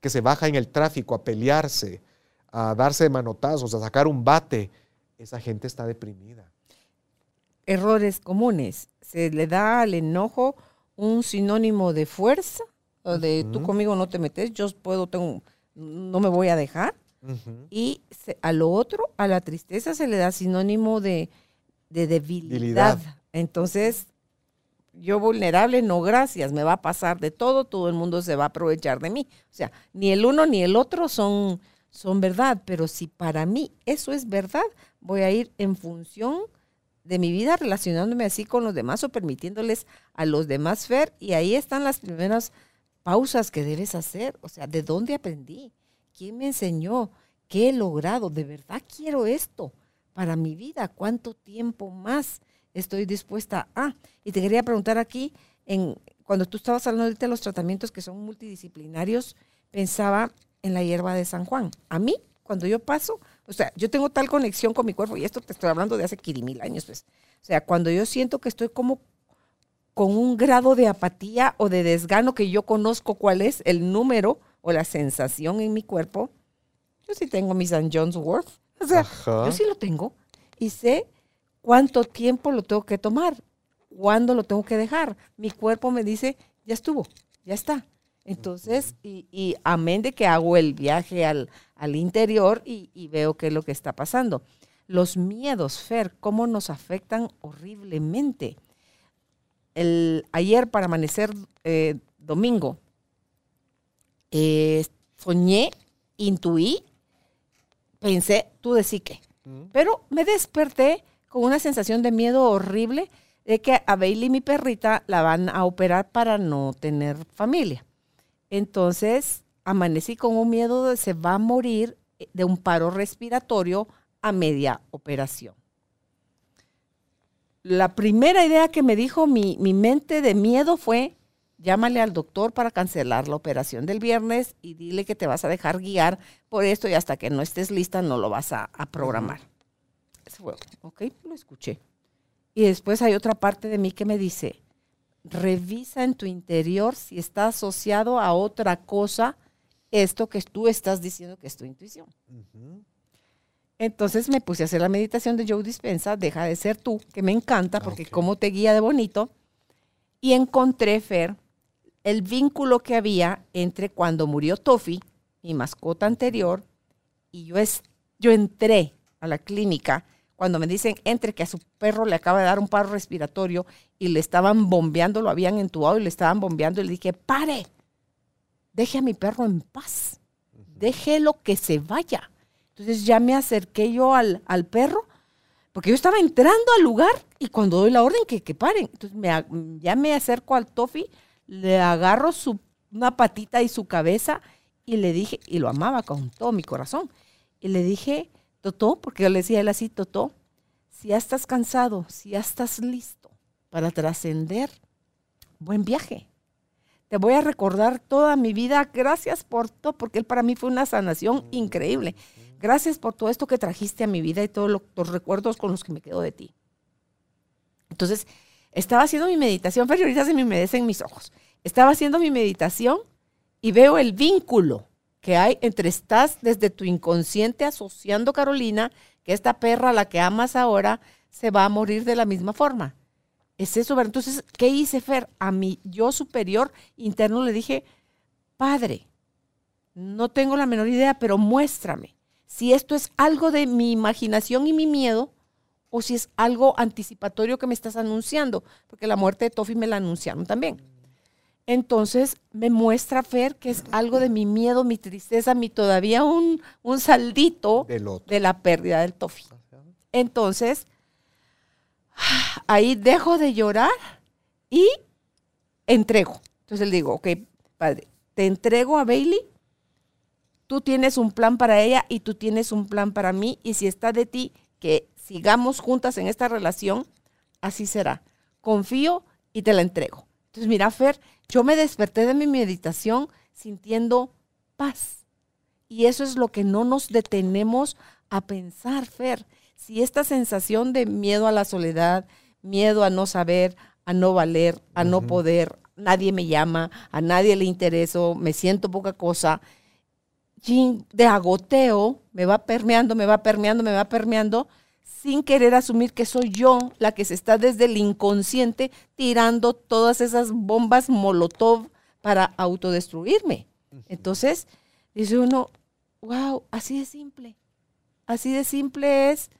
que se baja en el tráfico a pelearse, a darse manotazos, a sacar un bate, esa gente está deprimida. Errores comunes. Se le da al enojo un sinónimo de fuerza, o de tú conmigo no te metes, yo puedo, tengo, no me voy a dejar. Y a lo otro, a la tristeza se le da sinónimo de, debilidad. Entonces, yo vulnerable, no gracias, me va a pasar de todo, todo el mundo se va a aprovechar de mí. O sea, ni el uno ni el otro son, son verdad, pero si para mí eso es verdad, voy a ir en función de mi vida relacionándome así con los demás o permitiéndoles a los demás ver. Y ahí están las primeras pausas que debes hacer. O sea, ¿de dónde aprendí? ¿Quién me enseñó? ¿Qué he logrado? ¿De verdad quiero esto para mi vida? ¿Cuánto tiempo más estoy dispuesta a? Y te quería preguntar aquí, en, cuando tú estabas hablando de los tratamientos que son multidisciplinarios, pensaba en la hierba de San Juan. A mí, cuando yo paso, o sea, yo tengo tal conexión con mi cuerpo, y esto te estoy hablando de hace mil años, pues. O sea, cuando yo siento que estoy como con un grado de apatía o de desgano que yo conozco cuál es el número, o la sensación en mi cuerpo, yo sí tengo mi St. John's Wort. O sea, yo sí lo tengo y sé cuánto tiempo lo tengo que tomar, cuándo lo tengo que dejar. Mi cuerpo me dice, ya estuvo, ya está. Entonces, y, amén de que hago el viaje al, al interior y, veo qué es lo que está pasando. Los miedos, Fer, cómo nos afectan horriblemente. El, ayer para amanecer eh, domingo, eh, soñé, intuí, pensé, tú decí qué. Pero me desperté con una sensación de miedo horrible de que a Bailey, mi perrita, la van a operar para no tener familia. Entonces, amanecí con un miedo de se va a morir de un paro respiratorio a media operación. La primera idea que me dijo mi, mi mente de miedo fue, llámale al doctor para cancelar la operación del viernes y dile que te vas a dejar guiar por esto y hasta que no estés lista no lo vas a, programar. Eso fue, ok, lo escuché. Y después hay otra parte de mí que me dice, revisa en tu interior si está asociado a otra cosa esto que tú estás diciendo que es tu intuición. Entonces me puse a hacer la meditación de Joe Dispensa, deja de ser tú, que me encanta porque como te guía de bonito. Y encontré, Fer, el vínculo que había entre cuando murió Tofi, mi mascota anterior, y yo, es, yo entré a la clínica cuando me dicen entre que a su perro le acaba de dar un paro respiratorio y le estaban bombeando, lo habían entubado y le estaban bombeando y le dije, pare, deje a mi perro en paz, déjelo que se vaya. Entonces ya me acerqué yo al, al perro, porque yo estaba entrando al lugar y cuando doy la orden que, que paren, entonces me, ya me acerco al Tofi, le agarro su, una patita y su cabeza y le dije, y lo amaba con todo mi corazón, y le dije, Totó, porque yo le decía a él así, Totó, si ya estás cansado, si ya estás listo para trascender, buen viaje. Te voy a recordar toda mi vida. Gracias por todo, porque él para mí fue una sanación increíble. Gracias por todo esto que trajiste a mi vida y todos los recuerdos con los que me quedo de ti. Entonces, estaba haciendo mi meditación, pero ahorita se me humedecen mis ojos. Estaba haciendo mi meditación y veo el vínculo que hay entre estás desde tu inconsciente asociando, Carolina, que esta perra la que amas ahora se va a morir de la misma forma. Es eso, Entonces, ¿qué hice, Fer? A mi yo superior interno le dije, Padre, no tengo la menor idea, pero muéstrame si esto es algo de mi imaginación y mi miedo o si es algo anticipatorio que me estás anunciando, porque la muerte de Tofi me la anunciaron también. Entonces me muestra Fer que es algo de mi miedo, mi tristeza, mi todavía un, un saldito de la pérdida del Tofi. Entonces, ahí dejo de llorar y entrego. Entonces le digo, ok, padre, te entrego a Bailey, tú tienes un plan para ella y tú tienes un plan para mí, y si está de ti que sigamos juntas en esta relación, así será. Confío y te la entrego. Entonces, mira, Fer, yo me desperté de mi meditación sintiendo paz. Y eso es lo que no nos detenemos a pensar, Fer. Si esta sensación de miedo a la soledad, miedo a no saber, a no valer, a no poder, nadie me llama, a nadie le intereso, me siento poca cosa, de agoteo me va permeando, me va permeando, me va permeando, sin querer asumir que soy yo la que se está desde el inconsciente tirando todas esas bombas molotov para autodestruirme. Entonces, dice uno, wow, así de simple. Así de simple es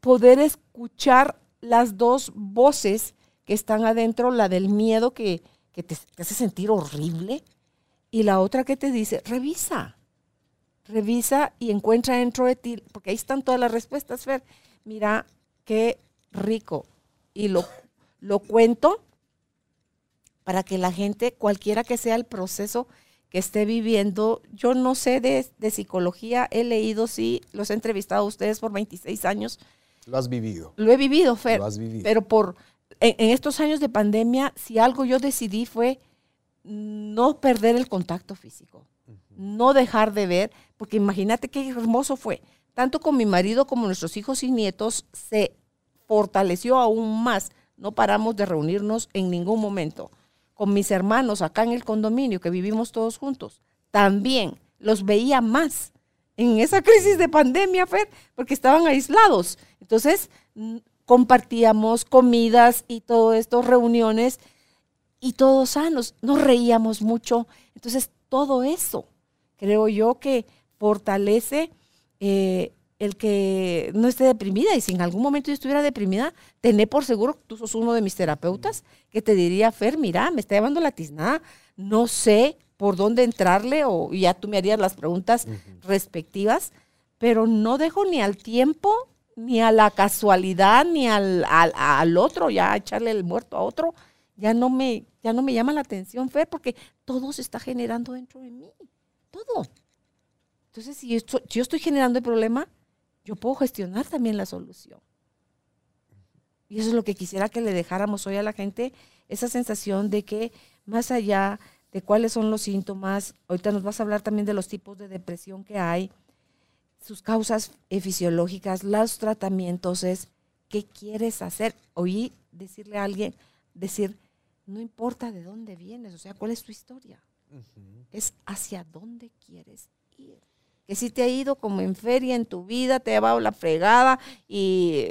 poder escuchar las dos voces que están adentro, la del miedo que, te, te, hace sentir horrible y la otra que te dice, revisa, revisa y encuentra dentro de ti, porque ahí están todas las respuestas, Fer mira qué rico. Y lo, lo cuento para que la gente, cualquiera que sea el proceso que esté viviendo, yo no sé de, psicología, he leído, sí, los he entrevistado a ustedes por 26 años. Lo has vivido. Lo he vivido, Fer. Lo has vivido. Pero por, en, en estos años de pandemia, si algo yo decidí fue no perder el contacto físico, no dejar de ver, porque imagínate qué hermoso fue tanto con mi marido como nuestros hijos y nietos, se fortaleció aún más. No paramos de reunirnos en ningún momento. Con mis hermanos acá en el condominio, que vivimos todos juntos, también los veía más en esa crisis de pandemia, Fer, porque estaban aislados. Entonces, compartíamos comidas y todo esto, reuniones, y todos sanos, nos reíamos mucho. Entonces, todo eso creo yo que fortalece eh, el que no esté deprimida y si en algún momento yo estuviera deprimida, tené por seguro, tú sos uno de mis terapeutas, que te diría, Fer, mira, me está llevando la tiznada, no sé por dónde entrarle o ya tú me harías las preguntas respectivas, pero no dejo ni al tiempo, ni a la casualidad, ni al, al, otro, ya echarle el muerto a otro, ya no me, ya no me llama la atención, Fer, porque todo se está generando dentro de mí, todo. Entonces, si yo estoy generando el problema, yo puedo gestionar también la solución. Y eso es lo que quisiera que le dejáramos hoy a la gente, esa sensación de que más allá de cuáles son los síntomas, ahorita nos vas a hablar también de los tipos de depresión que hay, sus causas fisiológicas, los tratamientos, es qué quieres hacer. Oí decirle a alguien, decir, no importa de dónde vienes, o sea, cuál es tu historia, es hacia dónde quieres ir. Que si te ha ido como en feria en tu vida, te ha llevado la fregada y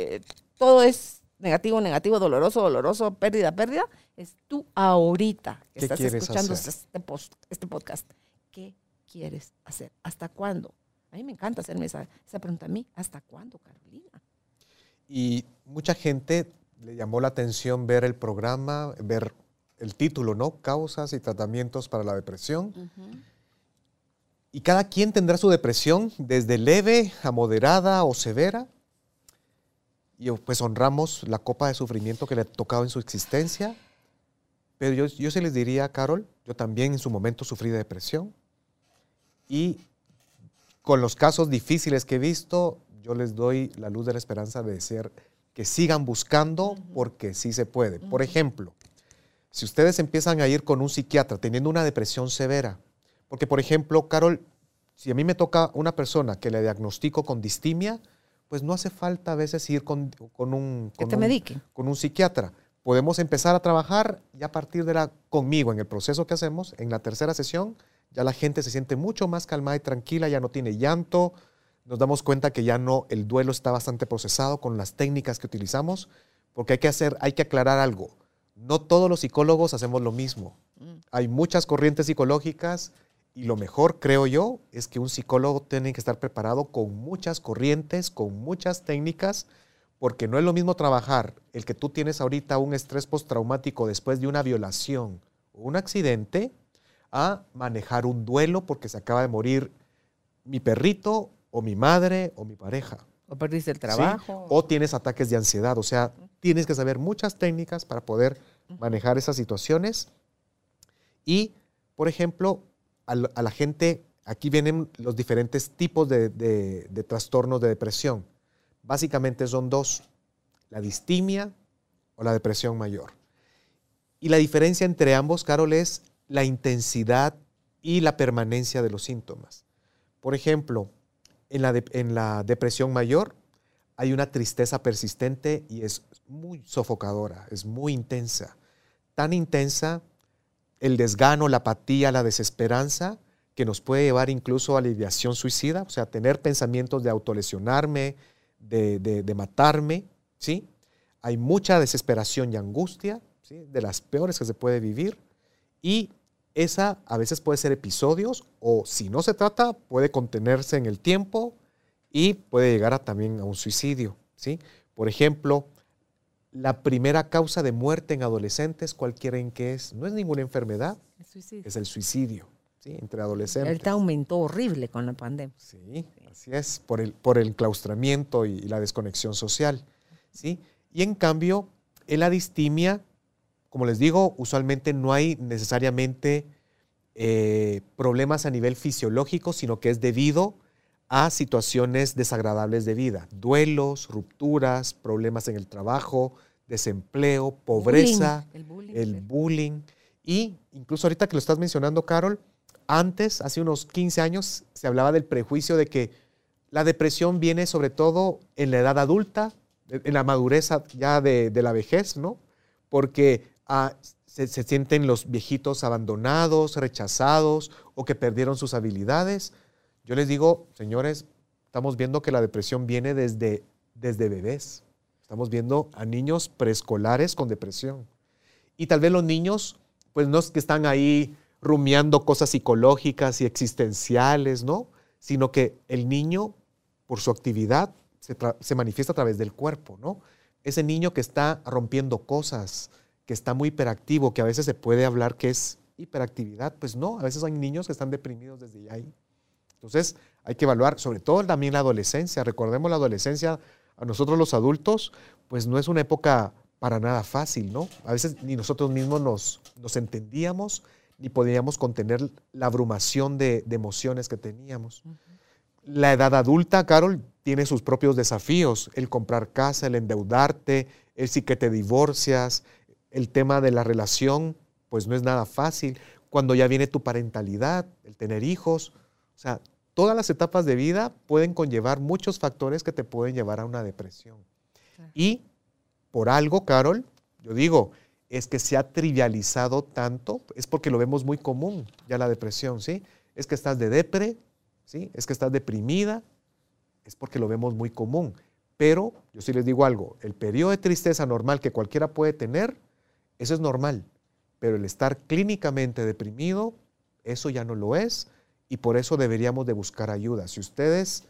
todo es negativo, negativo, doloroso, doloroso, pérdida, pérdida, es tú ahorita que estás escuchando este, este, podcast. ¿Qué quieres hacer? ¿Hasta cuándo? A mí me encanta hacerme esa, esa pregunta a mí. ¿Hasta cuándo, Carolina? Y mucha gente le llamó la atención ver el programa, ver el título, ¿no? Causas y tratamientos para la depresión. Y cada quien tendrá su depresión desde leve a moderada o severa y pues honramos la copa de sufrimiento que le ha tocado en su existencia. Pero yo, yo se les diría, Carol, yo también en su momento sufrí de depresión. Y con los casos difíciles que he visto, yo les doy la luz de la esperanza de decir que sigan buscando porque sí se puede. Por ejemplo, si ustedes empiezan a ir con un psiquiatra teniendo una depresión severa, porque por ejemplo, Carol, si a mí me toca una persona que le diagnostico con distimia, pues no hace falta a veces ir con, un, con, un, psiquiatra. Podemos empezar a trabajar y a partir de la, conmigo en el proceso que hacemos, en la tercera sesión, ya la gente se siente mucho más calmada y tranquila, ya no tiene llanto, nos damos cuenta que ya no, el duelo está bastante procesado con las técnicas que utilizamos, porque hay que hacer, hay que aclarar algo. No todos los psicólogos hacemos lo mismo. Mm. Hay muchas corrientes psicológicas, y lo mejor, creo yo, es que un psicólogo tiene que estar preparado con muchas corrientes, con muchas técnicas, porque no es lo mismo trabajar el que tú tienes ahorita un estrés postraumático después de una violación o un accidente, a manejar un duelo porque se acaba de morir mi perrito o mi madre o mi pareja. O perdiste el trabajo. O tienes ataques de ansiedad. O sea, tienes que saber muchas técnicas para poder manejar esas situaciones. Y, por ejemplo, a, la gente, aquí vienen los diferentes tipos de, de, trastornos de depresión. Básicamente son dos, la distimia o la depresión mayor. Y la diferencia entre ambos, Carol, es la intensidad y la permanencia de los síntomas. Por ejemplo, en la, en la depresión mayor hay una tristeza persistente y es muy sofocadora, es muy intensa. Tan intensa el desgano, la apatía, la desesperanza, que nos puede llevar incluso a la ideación suicida, o sea, tener pensamientos de autolesionarme, de, de, matarme, ¿sí? Hay mucha desesperación y angustia, ¿sí? de las peores que se puede vivir, y esa a veces puede ser episodios, o si no se trata, puede contenerse en el tiempo y puede llegar a, también a un suicidio, ¿sí? Por ejemplo, la primera causa de muerte en adolescentes, cualquiera en que es, no es ninguna enfermedad, es el suicidio, ¿sí? entre adolescentes. Ahorita aumentó horrible con la pandemia. Sí, así es, por el, por el claustramiento y, la desconexión social. ¿sí? Y en cambio, en la distimia, como les digo, usualmente no hay necesariamente eh, problemas a nivel fisiológico, sino que es debido a situaciones desagradables de vida, duelos, rupturas, problemas en el trabajo, desempleo, pobreza, el, bullying, Y incluso ahorita que lo estás mencionando, Carol, antes, hace unos 15 años, se hablaba del prejuicio de que la depresión viene sobre todo en la edad adulta, en la madurez ya de, la vejez, ¿no? Porque ah, se, se sienten los viejitos abandonados, rechazados o que perdieron sus habilidades yo les digo, señores, estamos viendo que la depresión viene desde, desde bebés. Estamos viendo a niños preescolares con depresión. Y tal vez los niños, pues no es que están ahí rumiando cosas psicológicas y existenciales, ¿no? Sino que el niño, por su actividad, se, se, manifiesta a través del cuerpo, ¿no? Ese niño que está rompiendo cosas, que está muy hiperactivo, que a veces se puede hablar que es hiperactividad. Pues no, a veces hay niños que están deprimidos desde ahí. Entonces hay que evaluar, sobre todo también la adolescencia. Recordemos la adolescencia, a nosotros los adultos, pues no es una época para nada fácil, ¿no? A veces ni nosotros mismos nos, nos entendíamos ni podíamos contener la abrumación de, emociones que teníamos. La edad adulta, Carol, tiene sus propios desafíos, el comprar casa, el endeudarte, el sí que te divorcias, el tema de la relación, pues no es nada fácil. Cuando ya viene tu parentalidad, el tener hijos, o sea, todas las etapas de vida pueden conllevar muchos factores que te pueden llevar a una depresión. Y por algo, Carol, yo digo, es que se ha trivializado tanto, es porque lo vemos muy común, ya la depresión, ¿sí? Es que estás de depre, ¿sí? Es que estás deprimida, es porque lo vemos muy común. Pero yo sí les digo algo, el periodo de tristeza normal que cualquiera puede tener, eso es normal. Pero el estar clínicamente deprimido, eso ya no lo es y por eso deberíamos de buscar ayuda. Si ustedes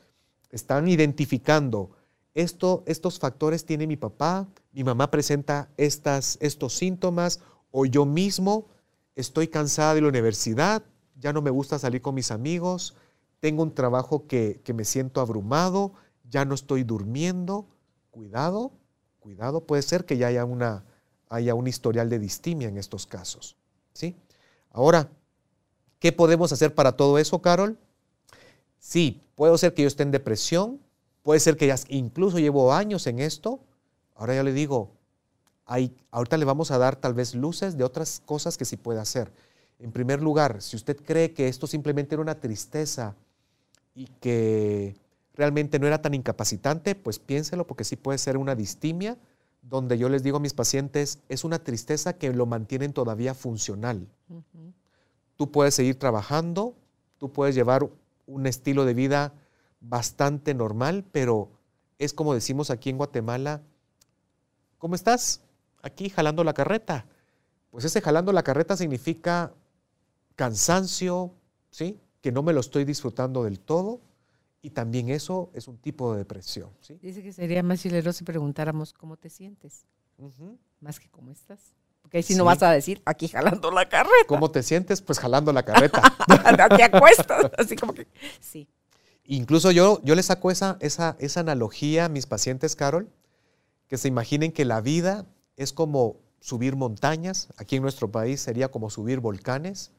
están identificando esto, estos factores tiene mi papá, mi mamá presenta estas, estos síntomas o yo mismo estoy cansada de la universidad, ya no me gusta salir con mis amigos, tengo un trabajo que, que me siento abrumado, ya no estoy durmiendo, cuidado, cuidado, puede ser que ya haya, una, haya un historial de distimia en estos casos. ¿sí? Ahora, ¿qué podemos hacer para todo eso, Carol? Sí, puede ser que yo esté en depresión, Puede ser que ya incluso llevo años en esto. Ahora ya le digo, hay, ahorita le vamos a dar tal vez luces de otras cosas que sí puede hacer. En primer lugar, si usted cree que esto simplemente era una tristeza y que realmente no era tan incapacitante, pues piénselo porque sí puede ser una distimia, donde yo les digo a mis pacientes, es una tristeza que lo mantienen todavía funcional. Tú puedes seguir trabajando, tú puedes llevar un estilo de vida bastante normal, pero es como decimos aquí en Guatemala, ¿cómo estás? Aquí jalando la carreta. Pues ese jalando la carreta significa cansancio, ¿sí? Que no me lo estoy disfrutando del todo. Y también eso es un tipo de depresión. ¿sí? Dice que sería más chilero si preguntáramos cómo te sientes, más que cómo estás. Porque ahí sí, no vas a decir aquí jalando la carreta. ¿Cómo te sientes? Pues jalando la carreta. te acuestas, así como que sí. Incluso yo, yo le saco esa, esa, esa analogía a mis pacientes, Carol, que se imaginen que la vida es como subir montañas, aquí en nuestro país sería como subir volcanes.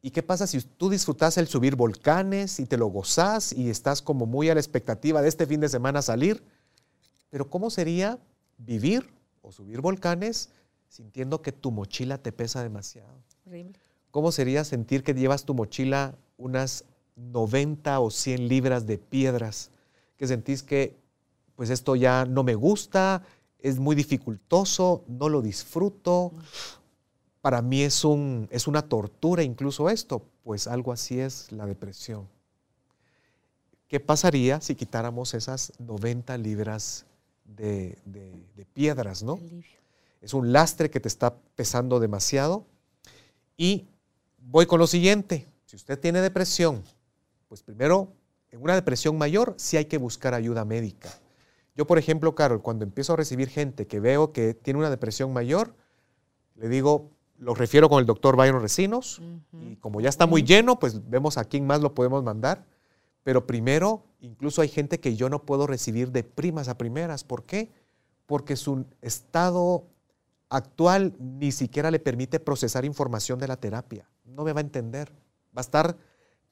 ¿Y qué pasa si tú disfrutas el subir volcanes y te lo gozas y estás como muy a la expectativa de este fin de semana salir? Pero ¿cómo sería vivir o subir volcanes sintiendo que tu mochila te pesa demasiado? Horrible. ¿Cómo sería sentir que llevas tu mochila unas 90 o 100 libras de piedras, que sentís que pues esto ya no me gusta, es muy dificultoso, no lo disfruto, para mí es, un, es una tortura incluso esto, pues algo así es la depresión. ¿Qué pasaría si quitáramos esas 90 libras de, de piedras, no? Es un lastre que te está pesando demasiado. Y voy con lo siguiente, si usted tiene depresión, pues primero, en una depresión mayor sí hay que buscar ayuda médica. Yo, por ejemplo, Carol, cuando empiezo a recibir gente que veo que tiene una depresión mayor, le digo, lo refiero con el doctor Byron Recinos y como ya está muy lleno, pues vemos a quién más lo podemos mandar. Pero primero, incluso hay gente que yo no puedo recibir de primas a primeras. ¿Por qué? Porque su estado actual ni siquiera le permite procesar información de la terapia. No me va a entender. Va a estar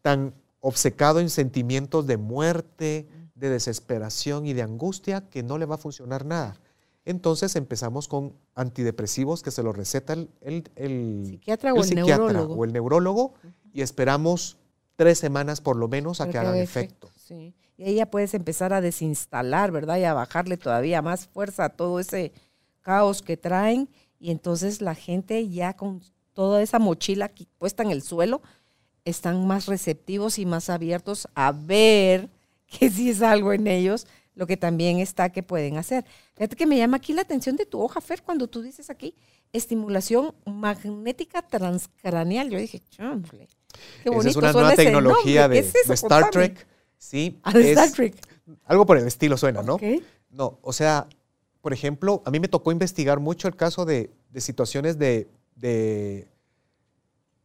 tan obcecado en sentimientos de muerte, de desesperación y de angustia que no le va a funcionar nada. Entonces empezamos con antidepresivos que se los receta el, el, psiquiatra, o, el neurólogo. o el neurólogo y esperamos tres semanas por lo menos a que hagan efecto. Sí. Y ahí ya puedes empezar a desinstalar, ¿verdad? Y a bajarle todavía más fuerza a todo ese caos que traen. Y entonces la gente ya con toda esa mochila puesta en el suelo, están más receptivos y más abiertos a ver que si es algo en ellos, lo que también está que pueden hacer. Fíjate que me llama aquí la atención de tu hoja, Fer, cuando tú dices aquí estimulación magnética transcraneal. Yo dije, chamble. Qué bonito. Esa es una nueva tecnología de, Star Trek. Sí. Ah, Star Trek. Algo por el estilo suena, ¿no? No, o sea, por ejemplo, a mí me tocó investigar mucho el caso de, situaciones de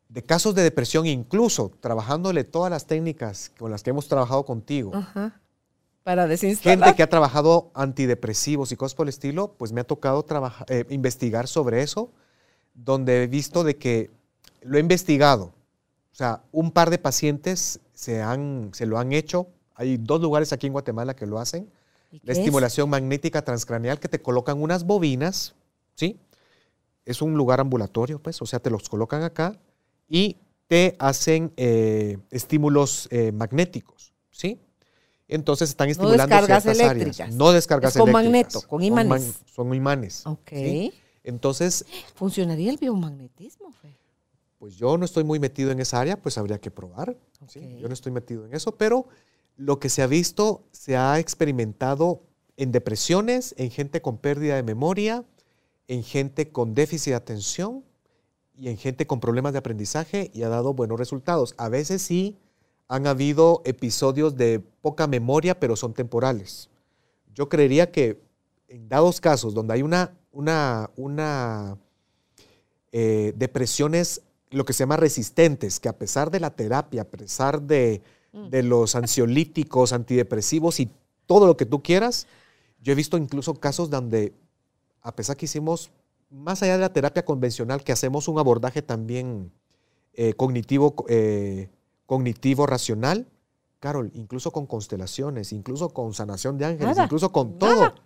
de casos de depresión, incluso trabajándole todas las técnicas con las que hemos trabajado contigo. Ajá. Para desinstalar. Gente que ha trabajado antidepresivos y cosas por el estilo, pues me ha tocado trabajar, eh, investigar sobre eso, donde he visto de que lo he investigado. O sea, un par de pacientes se, han, se lo han hecho. Hay dos lugares aquí en Guatemala que lo hacen. ¿Y qué La es? estimulación magnética transcraneal que te colocan unas bobinas, ¿sí? Es un lugar ambulatorio, pues, o sea, te los colocan acá y te hacen eh, estímulos eh, magnéticos, ¿sí? Entonces están estimulando descargas ciertas áreas. No descargas Es con eléctricas. magneto, con Son imanes. man- Son imanes. Ok. ¿sí? Entonces, ¿Funcionaría el biomagnetismo? Fer? pues yo no estoy muy metido en esa área, pues habría que probar. Yo no estoy metido en eso, pero lo que se ha visto, se ha experimentado en depresiones, en gente con pérdida de memoria, en gente con déficit de atención y en gente con problemas de aprendizaje y ha dado buenos resultados. A veces sí han habido episodios de poca memoria, pero son temporales. Yo creería que en dados casos donde hay una, eh, depresiones, lo que se llama resistentes, que a pesar de la terapia, a pesar de. De los ansiolíticos, antidepresivos y todo lo que tú quieras, yo he visto incluso casos donde, a pesar que hicimos, más allá de la terapia convencional, que hacemos un abordaje también eh, cognitivo, eh, cognitivo racional, Carol, incluso con constelaciones, incluso con sanación de ángeles, Nada, incluso con nada. todo.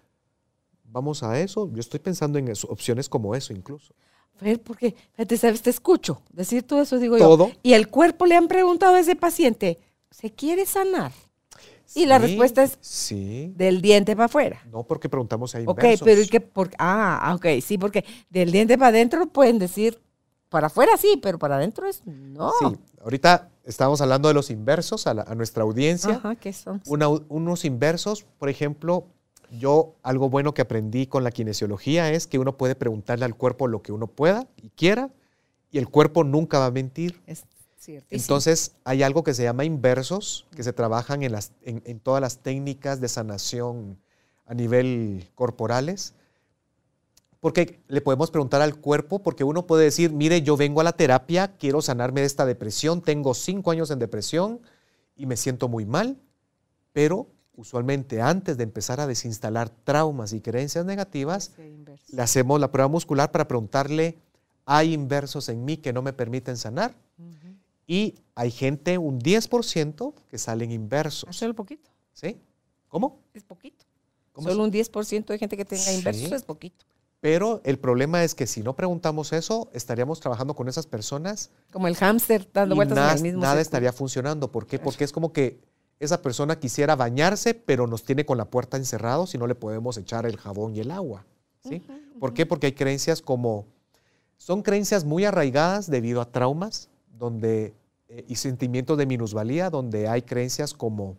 Vamos a eso. Yo estoy pensando en eso, opciones como eso incluso. Fer, porque, fíjate, sabes, te escucho decir todo eso, digo Todo. yo. Y el cuerpo le han preguntado a ese paciente, ¿se quiere sanar? Y la Sí, respuesta es- Sí. Del diente para afuera. No porque preguntamos hay Ok, pero ¿y qué? Por, ah, ok, sí, porque del diente para adentro pueden decir, para afuera sí, pero para adentro es no. Sí, ahorita estábamos hablando de los inversos a, la- a nuestra audiencia. Ajá, ¿qué son? Una- unos inversos, por ejemplo, yo algo bueno que aprendí con la kinesiología es que uno puede preguntarle al cuerpo lo que uno pueda y quiera y el cuerpo nunca va a mentir. Es ciertísimo. Entonces hay algo que se llama inversos, que se trabajan en, las, en, en todas las técnicas de sanación a nivel corporales. Porque le podemos preguntar al cuerpo, porque uno puede decir, mire, yo vengo a la terapia, quiero sanarme de esta depresión, tengo cinco años en depresión y me siento muy mal, pero usualmente antes de empezar a desinstalar traumas y creencias negativas, le hacemos la prueba muscular para preguntarle, ¿hay inversos en mí que no me permiten sanar? Ujú. Y hay gente, un 10% que salen inversos. Solo poquito, ¿Sí? ¿Cómo? es poquito. ¿Cómo Solo es? un 10% de gente que tenga Sí. inversos es poquito. Pero el problema es que si no preguntamos eso, estaríamos trabajando con esas personas Como el hámster dando y vueltas nada, en el mismo nada estaría funcionando. ¿Por qué? Porque es como que esa persona quisiera bañarse, pero nos tiene con la puerta encerrado si no le podemos echar el jabón y el agua. ¿sí? ¿Por qué? Porque hay creencias como... Son creencias muy arraigadas debido a traumas donde, eh, y sentimientos de minusvalía, donde hay creencias como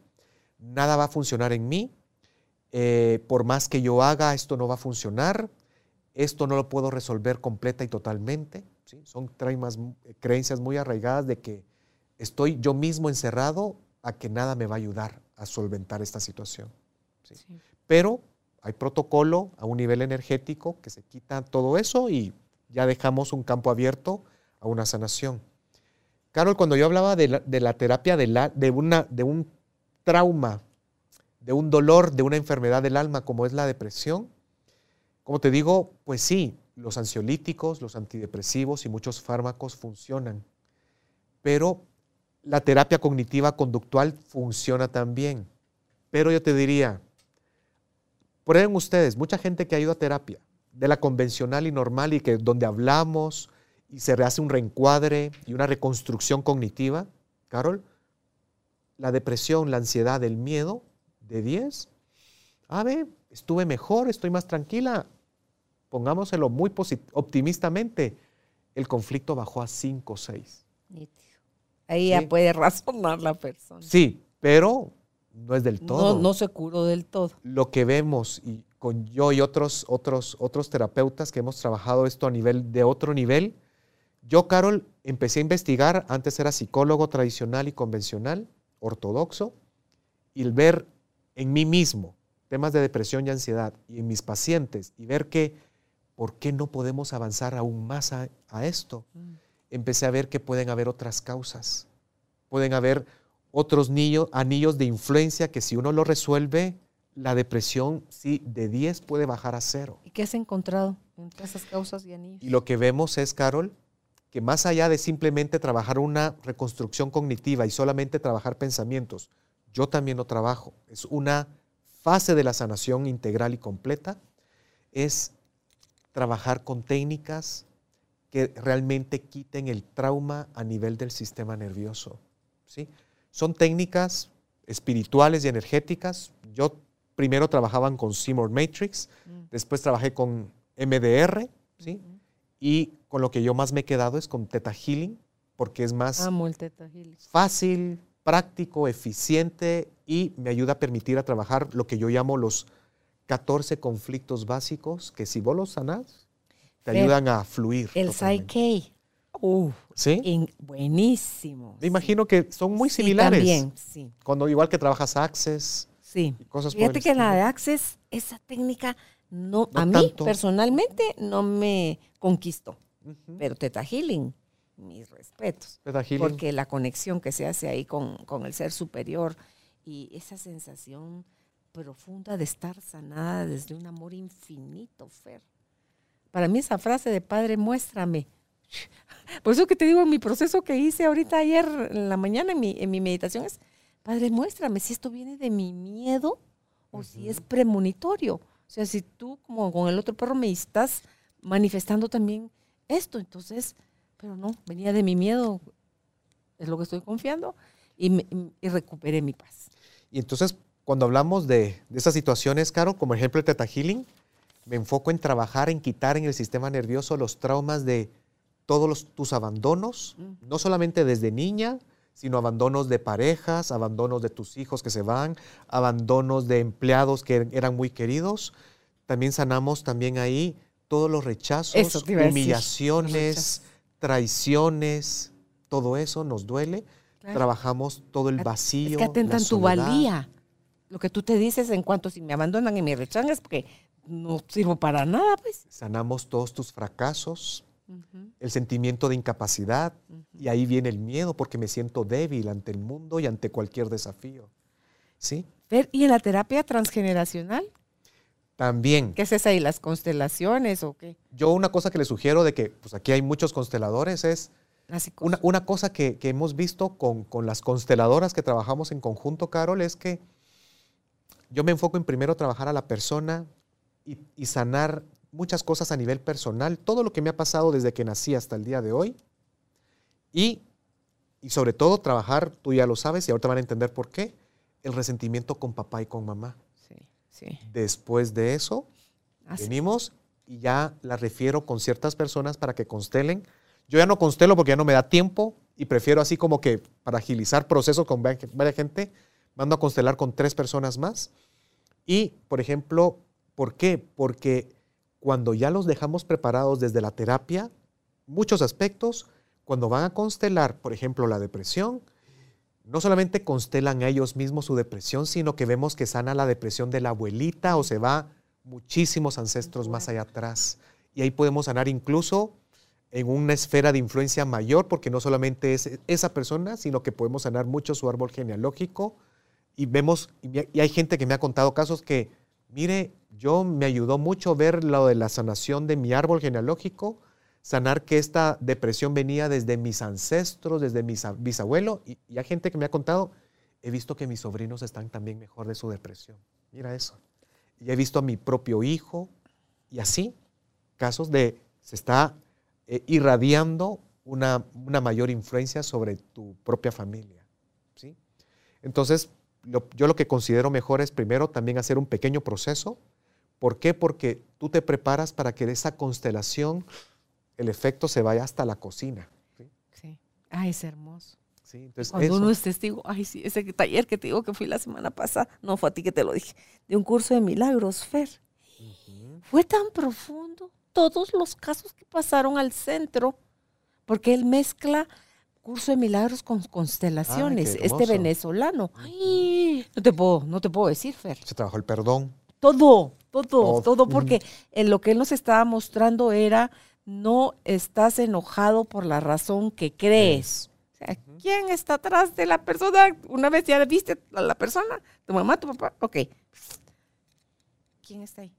nada va a funcionar en mí, eh, por más que yo haga, esto no va a funcionar, esto no lo puedo resolver completa y totalmente. ¿sí? Son traumas, eh, creencias muy arraigadas de que estoy yo mismo encerrado a que nada me va a ayudar a solventar esta situación. ¿sí? Sí. Pero hay protocolo a un nivel energético que se quita todo eso y ya dejamos un campo abierto a una sanación. Carol, cuando yo hablaba de la, terapia de, de un trauma, de un dolor, de una enfermedad del alma como es la depresión, como te digo, pues sí, los ansiolíticos, los antidepresivos y muchos fármacos funcionan, pero la terapia cognitiva conductual funciona también. Pero yo te diría, prueben ustedes, mucha gente que ha ido a terapia, de la convencional y normal y que donde hablamos y se hace un reencuadre y una reconstrucción cognitiva, Carol, la depresión, la ansiedad, el miedo, de 10, a ver, estuve mejor, estoy más tranquila, pongámoselo muy optimistamente, el conflicto bajó a 5 o 6. Nítido. Ahí Sí. ya puede razonar la persona. Sí, pero no es del todo. No, no se curó del todo. lo que vemos y con yo y otros, otros, otros terapeutas que hemos trabajado esto a nivel de otro nivel, yo, Carol, empecé a investigar, antes era psicólogo tradicional y convencional, ortodoxo, y el ver en mí mismo temas de depresión y ansiedad y en mis pacientes y ver que, ¿por qué no podemos avanzar aún más a, a esto? Mm. empecé a ver que pueden haber otras causas. Pueden haber otros niños, anillos de influencia que si uno lo resuelve, la depresión sí de 10 puede bajar a cero. ¿Y qué has encontrado entre esas causas y anillos? Y lo que vemos es, Carol, que más allá de simplemente trabajar una reconstrucción cognitiva y solamente trabajar pensamientos, yo también lo trabajo. Es una fase de la sanación integral y completa, es trabajar con técnicas que realmente quiten el trauma a nivel del sistema nervioso. ¿sí? Son técnicas espirituales y energéticas. Yo primero trabajaba con Seymour Matrix, mm. después trabajé con MDR, ¿sí? y con lo que yo más me he quedado es con Theta Healing, porque es más fácil, práctico, eficiente y me ayuda a permitir a trabajar lo que yo llamo los 14 conflictos básicos que si vos los sanás, te ayudan a fluir. El Psyche. Uh, ¿Sí? buenísimo. Me imagino que son muy similares. también, sí. Cuando igual que trabajas Access. Sí. cosas Fíjate que la de Access, esa técnica, no, a mí personalmente no me conquistó. Pero Teta Healing, mis respetos. Teta Healing. Porque la conexión que se hace ahí con, con el ser superior y esa sensación profunda de estar sanada desde un amor infinito, Fer. Para mí esa frase de Padre, muéstrame. Por eso que te digo, mi proceso que hice ahorita ayer en la mañana, en mi, en mi meditación, es, Padre, muéstrame si esto viene de mi miedo o si es premonitorio. O sea, si tú, como con el otro perro, me estás manifestando también esto, entonces, pero no, venía de mi miedo, es lo que estoy confiando, y, y recuperé mi paz. Y entonces, cuando hablamos de, esas situaciones, Caro, como ejemplo el Teta Healing, me enfoco en trabajar, en quitar en el sistema nervioso los traumas de todos tus abandonos, no solamente desde niña, sino abandonos de parejas, abandonos de tus hijos que se van, abandonos de empleados que eran muy queridos. También sanamos también ahí todos los rechazos, humillaciones, traiciones, todo eso nos duele. Trabajamos todo el vacío. Es que atentan tu valía lo que tú te dices en cuanto si me abandonan y me rechazan es porque no sirvo para nada, pues. Sanamos todos tus fracasos, el sentimiento de incapacidad, y ahí viene el miedo porque me siento débil ante el mundo y ante cualquier desafío. ¿Sí? ¿Y en la terapia transgeneracional? También. ¿Qué es esa y las constelaciones o qué? Yo una cosa que le sugiero de que pues aquí hay muchos consteladores es una, una, cosa que, que hemos visto con, con, las consteladoras que trabajamos en conjunto, Carol, es que yo me enfoco en primero trabajar a la persona y, sanar muchas cosas a nivel personal, todo lo que me ha pasado desde que nací hasta el día de hoy. Y, y sobre todo trabajar, tú ya lo sabes y ahorita van a entender por qué, el resentimiento con papá y con mamá. Sí. Después de eso, venimos y ya la refiero con ciertas personas para que constelen. Yo ya no constelo porque ya no me da tiempo y prefiero así como que para agilizar procesos con varias gente, mando a constelar con tres personas más. Y, por ejemplo, ¿por qué? Porque cuando ya los dejamos preparados desde la terapia, muchos aspectos, cuando van a constelar, por ejemplo, la depresión, no solamente constelan ellos mismos su depresión, sino que vemos que sana la depresión de la abuelita o se va muchísimos ancestros más allá atrás. Y ahí podemos sanar incluso en una esfera de influencia mayor, porque no solamente es esa persona, sino que podemos sanar mucho su árbol genealógico, y vemos, y hay gente que me ha contado casos que, mire, yo me ayudó mucho ver lo de la sanación de mi árbol genealógico, sanar que esta depresión venía desde mis ancestros, desde mis bisabuelos, y, hay gente que me ha contado, he visto que mis sobrinos están también mejor de su depresión. Mira eso. Y he visto a mi propio hijo, y así, casos de, se está eh, irradiando una, una mayor influencia sobre tu propia familia. ¿sí? Entonces, yo lo que considero mejor es primero también hacer un pequeño proceso. ¿Por qué? Porque tú te preparas para que esa constelación el efecto se vaya hasta la cocina. Sí. Ay, es hermoso. Cuando uno es testigo, ay, sí, ese taller que te digo que fui la semana pasada, no fue a ti que te lo dije, de un curso de milagros, Fer. Fue tan profundo todos los casos que pasaron al centro, porque él mezcla curso de milagros con constelaciones, este venezolano. Ay, no te puedo, no te puedo decir, Fer. Se trabajó el perdón. Todo, todo, todo, porque en lo que él nos estaba mostrando era no estás enojado por la razón que crees. O sea, ¿quién está atrás de la persona? Una vez ya viste a la persona, tu mamá, tu papá, ok. ¿Quién está ahí?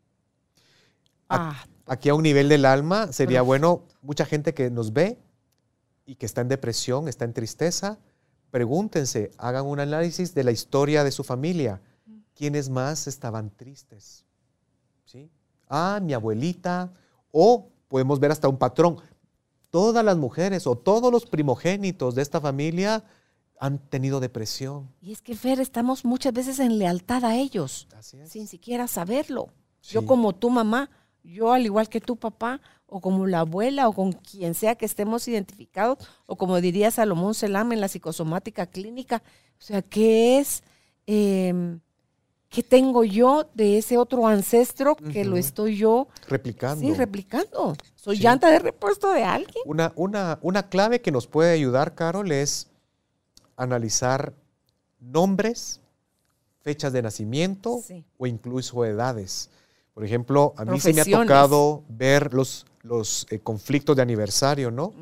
Ah, Aquí a un nivel del alma sería bueno, mucha gente que nos ve y que está en depresión, está en tristeza, pregúntense, hagan un análisis de la historia de su familia. ¿Quiénes más estaban tristes? ¿Sí? Ah, mi abuelita. O podemos ver hasta un patrón. Todas las mujeres o todos los primogénitos de esta familia han tenido depresión. Y es que, Fer, estamos muchas veces en lealtad a ellos, sin siquiera saberlo. Yo como tu mamá, yo al igual que tu papá, o como la abuela, o con quien sea que estemos identificados, o como diría Salomón Selam en la psicosomática clínica, o sea, ¿qué es? Em, ¿Qué tengo yo de ese otro ancestro que lo estoy yo replicando? Sí, replicando. Soy llanta de repuesto de alguien. Una, una, una clave que nos puede ayudar, Carol, es analizar nombres, fechas de nacimiento o incluso edades. Por ejemplo, a mí se me ha tocado ver los, los eh, conflictos de aniversario, ¿no?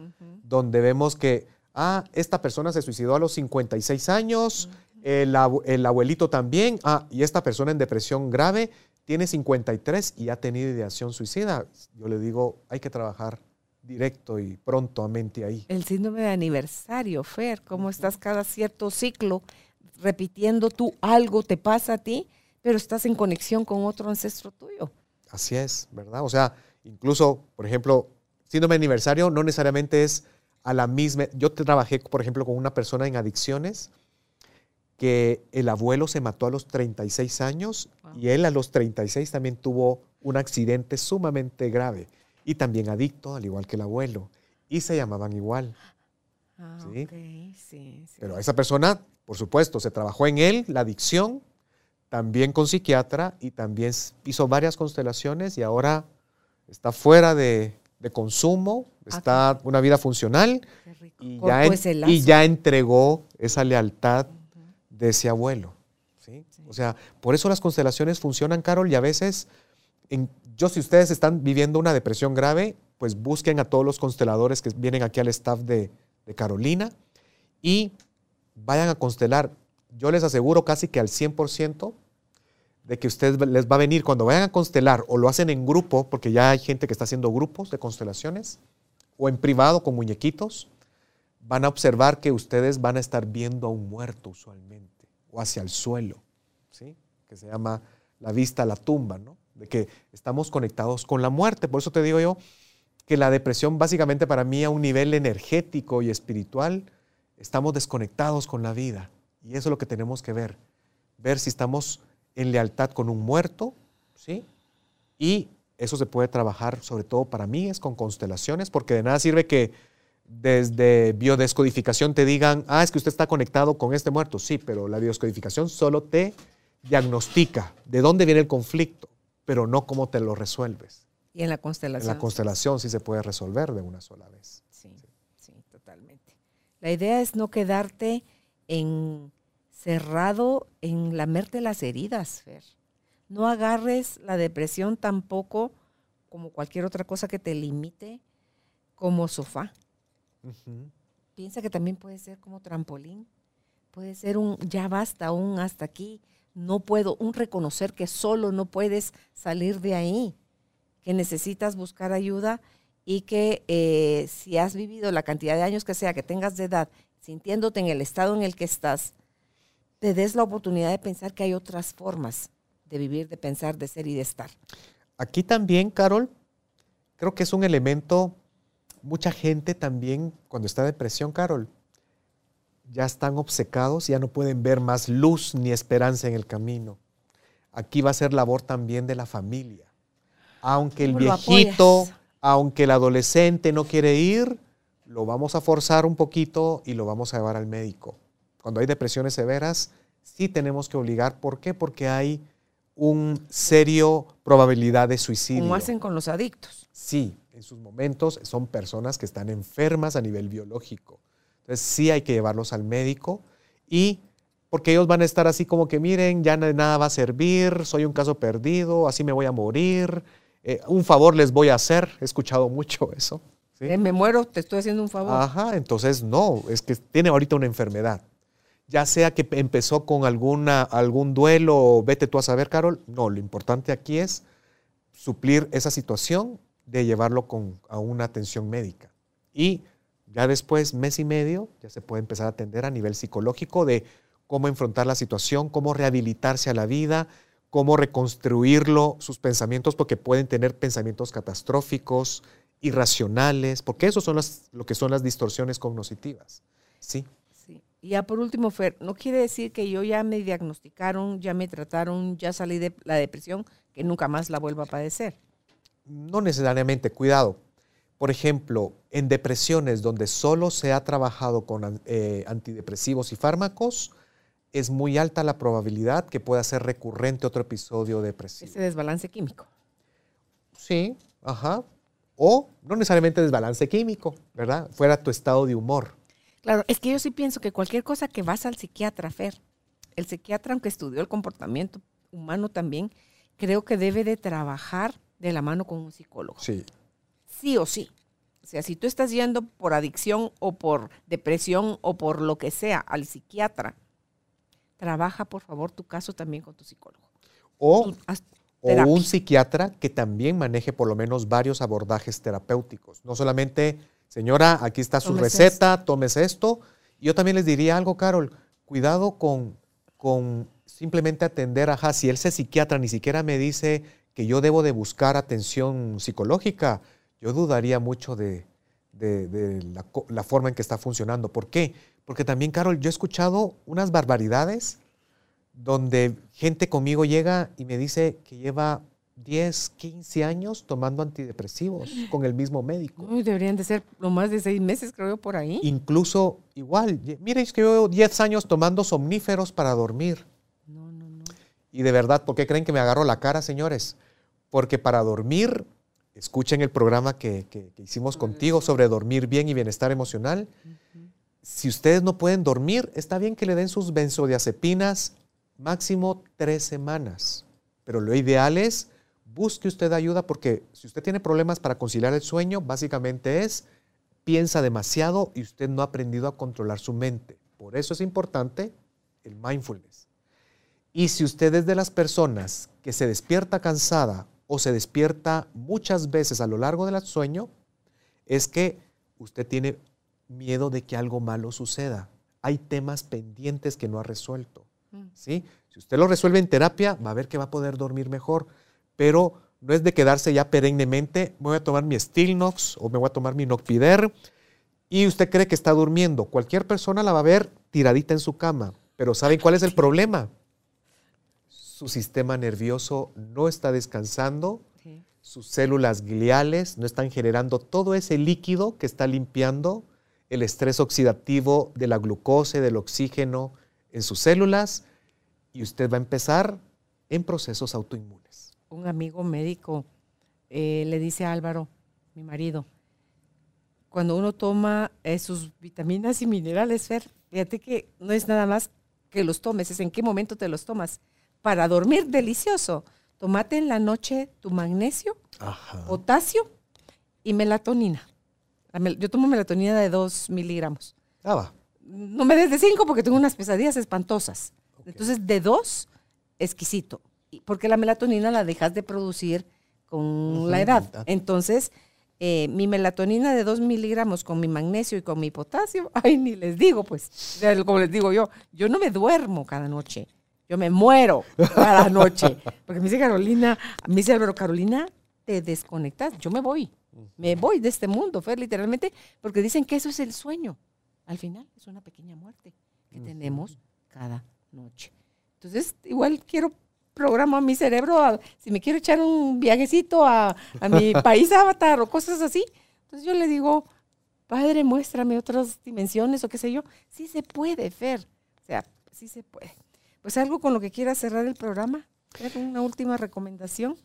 Donde vemos que, ah, esta persona se suicidó a los 56 años, el, el, abuelito también, ah, y esta persona en depresión grave tiene 53 y ha tenido ideación suicida. Yo le digo, hay que trabajar directo y prontamente ahí. El síndrome de aniversario, Fer, cómo estás cada cierto ciclo repitiendo tú algo te pasa a ti, pero estás en conexión con otro ancestro tuyo. Así es, ¿verdad? O sea, incluso, por ejemplo, síndrome de aniversario no necesariamente es a la misma. Yo trabajé, por ejemplo, con una persona en adicciones que el abuelo se mató a los 36 años y él a los 36 también tuvo un accidente sumamente grave y también adicto, al igual que el abuelo. Y se llamaban igual. Ah, ¿sí? Sí, Pero esa persona, por supuesto, se trabajó en él, la adicción, también con psiquiatra y también hizo varias constelaciones y ahora está fuera de, consumo, ah, está una vida funcional y ya, y ya, entregó esa lealtad de ese abuelo. ¿sí? O sea, por eso las constelaciones funcionan, Carol, y a veces en, yo si ustedes están viviendo una depresión grave, pues busquen a todos los consteladores que vienen aquí al staff de, Carolina y vayan a constelar. Yo les aseguro casi que al 100% de que ustedes les va a venir cuando vayan a constelar o lo hacen en grupo, porque ya hay gente que está haciendo grupos de constelaciones, o en privado con muñequitos, van a observar que ustedes van a estar viendo a un muerto usualmente, o hacia el suelo, ¿sí? que se llama la vista a la tumba, ¿no? de que estamos conectados con la muerte. Por eso te digo yo que la depresión básicamente para mí a un nivel energético y espiritual, estamos desconectados con la vida. Y eso es lo que tenemos que ver. Ver si estamos en lealtad con un muerto, ¿sí? Y eso se puede trabajar, sobre todo para mí, es con constelaciones, porque de nada sirve que desde biodescodificación te digan, ah, es que usted está conectado con este muerto. Sí, pero la biodescodificación solo te diagnostica de dónde viene el conflicto pero no cómo te lo resuelves. Y en la constelación. En la constelación sí se puede resolver de una sola vez. Sí, sí, totalmente. La idea es no quedarte encerrado en lamerte las heridas, Fer. No agarres la depresión tampoco como cualquier otra cosa que te limite como sofá. Piensa que también puede ser como trampolín. Puede ser un ya basta, un hasta aquí no puedo, un reconocer que solo no puedes salir de ahí, que necesitas buscar ayuda y que eh, si has vivido la cantidad de años que sea que tengas de edad, sintiéndote en el estado en el que estás, te des la oportunidad de pensar que hay otras formas de vivir, de pensar, de ser y de estar. Aquí también, Carol, creo que es un elemento, mucha gente también, cuando está depresión, Carol, ya están obcecados, ya no pueden ver más luz ni esperanza en el camino. Aquí va a ser labor también de la familia. Aunque el viejito, aunque el adolescente no quiere ir, lo vamos a forzar un poquito y lo vamos a llevar al médico. Cuando hay depresiones severas, sí tenemos que obligar. ¿Por qué? Porque hay un serio probabilidad de suicidio. Como hacen con los adictos. Sí, en sus momentos son personas que están enfermas a nivel biológico. Entonces sí hay que llevarlos al médico y porque ellos van a estar así como que miren, ya nada va a servir, soy un caso perdido, así me voy a morir, eh, un favor les voy a hacer, he escuchado mucho eso. Eh, me muero, te estoy haciendo un favor. Ajá, entonces no, es que tiene ahorita una enfermedad. Ya sea que empezó con alguna, algún duelo, vete tú a saber, Carol. No, lo importante aquí es suplir esa situación de llevarlo con, a una atención médica. Y ya después, mes y medio, ya se puede empezar a atender a nivel psicológico de cómo enfrentar la situación, cómo rehabilitarse a la vida, cómo reconstruirlo, sus pensamientos, porque pueden tener pensamientos catastróficos, irracionales, porque eso son lo que son las distorsiones cognitivas. ¿sí? Y ya por último, Fer, no quiere decir que yo ya me diagnosticaron, ya me trataron, ya salí de la depresión, que nunca más la vuelva a padecer. No necesariamente, cuidado. Por ejemplo, en depresiones donde solo se ha trabajado con eh, antidepresivos y fármacos, es muy alta la probabilidad que pueda ser recurrente otro episodio depresivo. Ese desbalance químico. Sí, ajá. O no necesariamente desbalance químico, ¿verdad? Fuera tu estado de humor. Claro, es que yo sí pienso que cualquier cosa que vas al psiquiatra, Fer, el psiquiatra, aunque estudió el comportamiento humano también, creo que debe de trabajar de la mano con un psicólogo. Sí. Sí o sí. O sea, si tú estás yendo por adicción o por depresión o por lo que sea al psiquiatra, trabaja por favor tu caso también con tu psicólogo. O, un psiquiatra que también maneje por lo menos varios abordajes terapéuticos. No solamente, señora, aquí está su receta, tomes esto. Yo también les diría algo, Carol, cuidado con, con simplemente atender, ajá, si él se psiquiatra ni siquiera me dice que yo debo de buscar atención psicológica, yo dudaría mucho de, la, la, forma en que está funcionando. ¿Por qué? Porque también, Carol, yo he escuchado unas barbaridades donde gente conmigo llega y me dice que lleva 10, 15 años tomando antidepresivos con el mismo médico. deberían de ser lo más de seis meses, creo, por ahí. Incluso igual, mire, es que yo llevo 10 años tomando somníferos para dormir. No, no, no. Y de verdad, ¿por qué creen que me agarro la cara, señores? Porque para dormir, escuchen el programa que, hicimos contigo sobre dormir bien y bienestar emocional si ustedes no pueden dormir, está bien que le den sus benzodiazepinas máximo tres semanas. Pero lo ideal es busque usted ayuda porque si usted tiene problemas para conciliar el sueño, básicamente es piensa demasiado y usted no ha aprendido a controlar su mente. Por eso es importante el mindfulness. Y si usted es de las personas que se despierta cansada o se despierta muchas veces a lo largo del sueño, es que usted tiene miedo de que algo malo suceda. Hay temas pendientes que no ha resuelto. Mm. ¿sí? Si usted lo resuelve en terapia, va a ver que va a poder dormir mejor, pero no es de quedarse ya perennemente, voy a tomar mi Stilnox o me voy a tomar mi Nocpider y usted cree que está durmiendo. Cualquier persona la va a ver tiradita en su cama, pero ¿saben cuál es el problema? Su sistema nervioso no está descansando, sus células gliales no están generando todo ese líquido que está limpiando el estrés oxidativo de la glucosa, del oxígeno en sus células y usted va a empezar en procesos autoinmunes. Un amigo médico eh, le dice a Álvaro, mi marido, cuando uno toma eh, sus vitaminas y minerales, Fer, fíjate que no es nada más que los tomes, es en qué momento te los tomas. Para dormir delicioso, tomate en la noche tu magnesio, potasio y melatonina. Yo tomo melatonina de 2 miligramos. Ah, va. No me des de 5 porque tengo unas pesadillas espantosas. Entonces, de 2, exquisito. Porque la melatonina la dejas de producir con la edad. Entonces, eh, mi melatonina de 2 miligramos con mi magnesio y con mi potasio, ay, ni les digo, pues, como les digo yo, yo no me duermo cada noche. Yo me muero cada noche. Porque me dice Carolina, me dice Álvaro, Carolina, te desconectas, yo me voy. Me voy de este mundo, Fer, literalmente, porque dicen que eso es el sueño. Al final es una pequeña muerte que tenemos cada noche. Entonces, igual quiero programo a mi cerebro, si me quiero echar un viajecito a, mi país avatar o cosas así, entonces yo le digo, padre, muéstrame otras dimensiones o qué sé yo. Sí se puede, Fer. O sea, sí se puede. Pues algo con lo que quiera cerrar el programa. ¿Una última recomendación?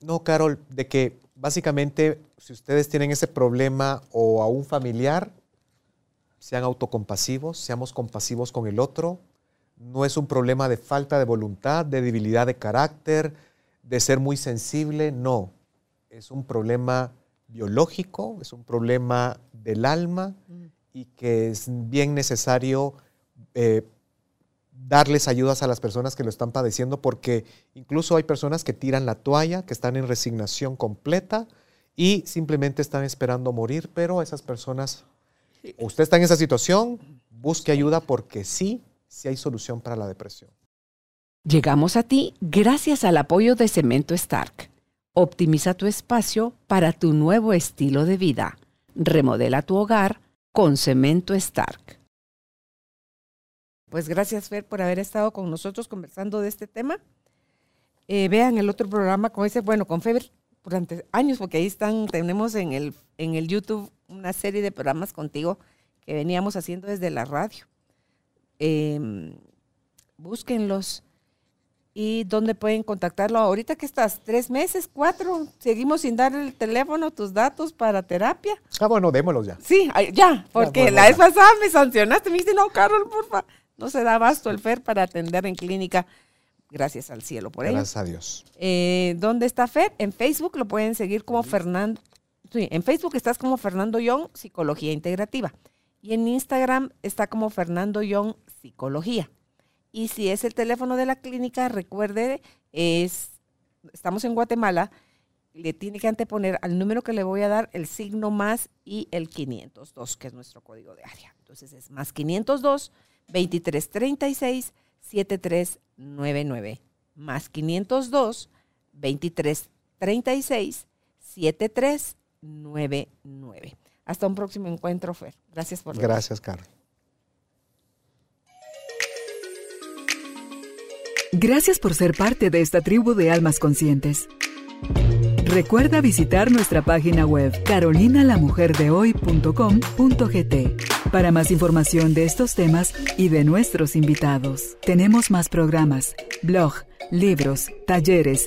No, Carol, de que básicamente si ustedes tienen ese problema o a un familiar, sean autocompasivos, seamos compasivos con el otro. No es un problema de falta de voluntad, de debilidad de carácter, de ser muy sensible, no. es un problema biológico, es un problema del alma y que es bien necesario eh, darles ayudas a las personas que lo están padeciendo porque incluso hay personas que tiran la toalla, que están en resignación completa y simplemente están esperando morir, pero esas personas, usted está en esa situación, busque ayuda porque sí, sí hay solución para la depresión. Llegamos a ti gracias al apoyo de Cemento Stark. Optimiza tu espacio para tu nuevo estilo de vida. Remodela tu hogar con Cemento Stark. Pues gracias, Fer, por haber estado con nosotros conversando de este tema. Eh, vean el otro programa, como dice, bueno, con Feber durante años, porque ahí están, tenemos en el, en el YouTube una serie de programas contigo que veníamos haciendo desde la radio. Em, búsquenlos y dónde pueden contactarlo. Ahorita que estás, tres meses, cuatro, seguimos sin dar el teléfono, tus datos para terapia. Ah, bueno, démoslos ya. Sí, ya, porque la vez pasada me sancionaste, me dijiste, no, Carol, porfa. No se da abasto el FER para atender en clínica. Gracias al cielo por ello. Gracias a Dios. Eh, ¿Dónde está FER? En Facebook lo pueden seguir como Fernando. Sí, en Facebook estás como Fernando Young, Psicología Integrativa. Y en Instagram está como Fernando Young, Psicología. Y si es el teléfono de la clínica, recuerde, es, estamos en Guatemala, le tiene que anteponer al número que le voy a dar el signo más y el 502, que es nuestro código de área. Entonces es más 502 2336 7399 más 502 2336 7399. Hasta un próximo encuentro, Fer. Gracias por Gracias, Carlos. Gracias por ser parte de esta tribu de almas conscientes. Recuerda visitar nuestra página web carolinalamujerdehoy.com.gt para más información de estos temas y de nuestros invitados. Tenemos más programas, blog, libros, talleres,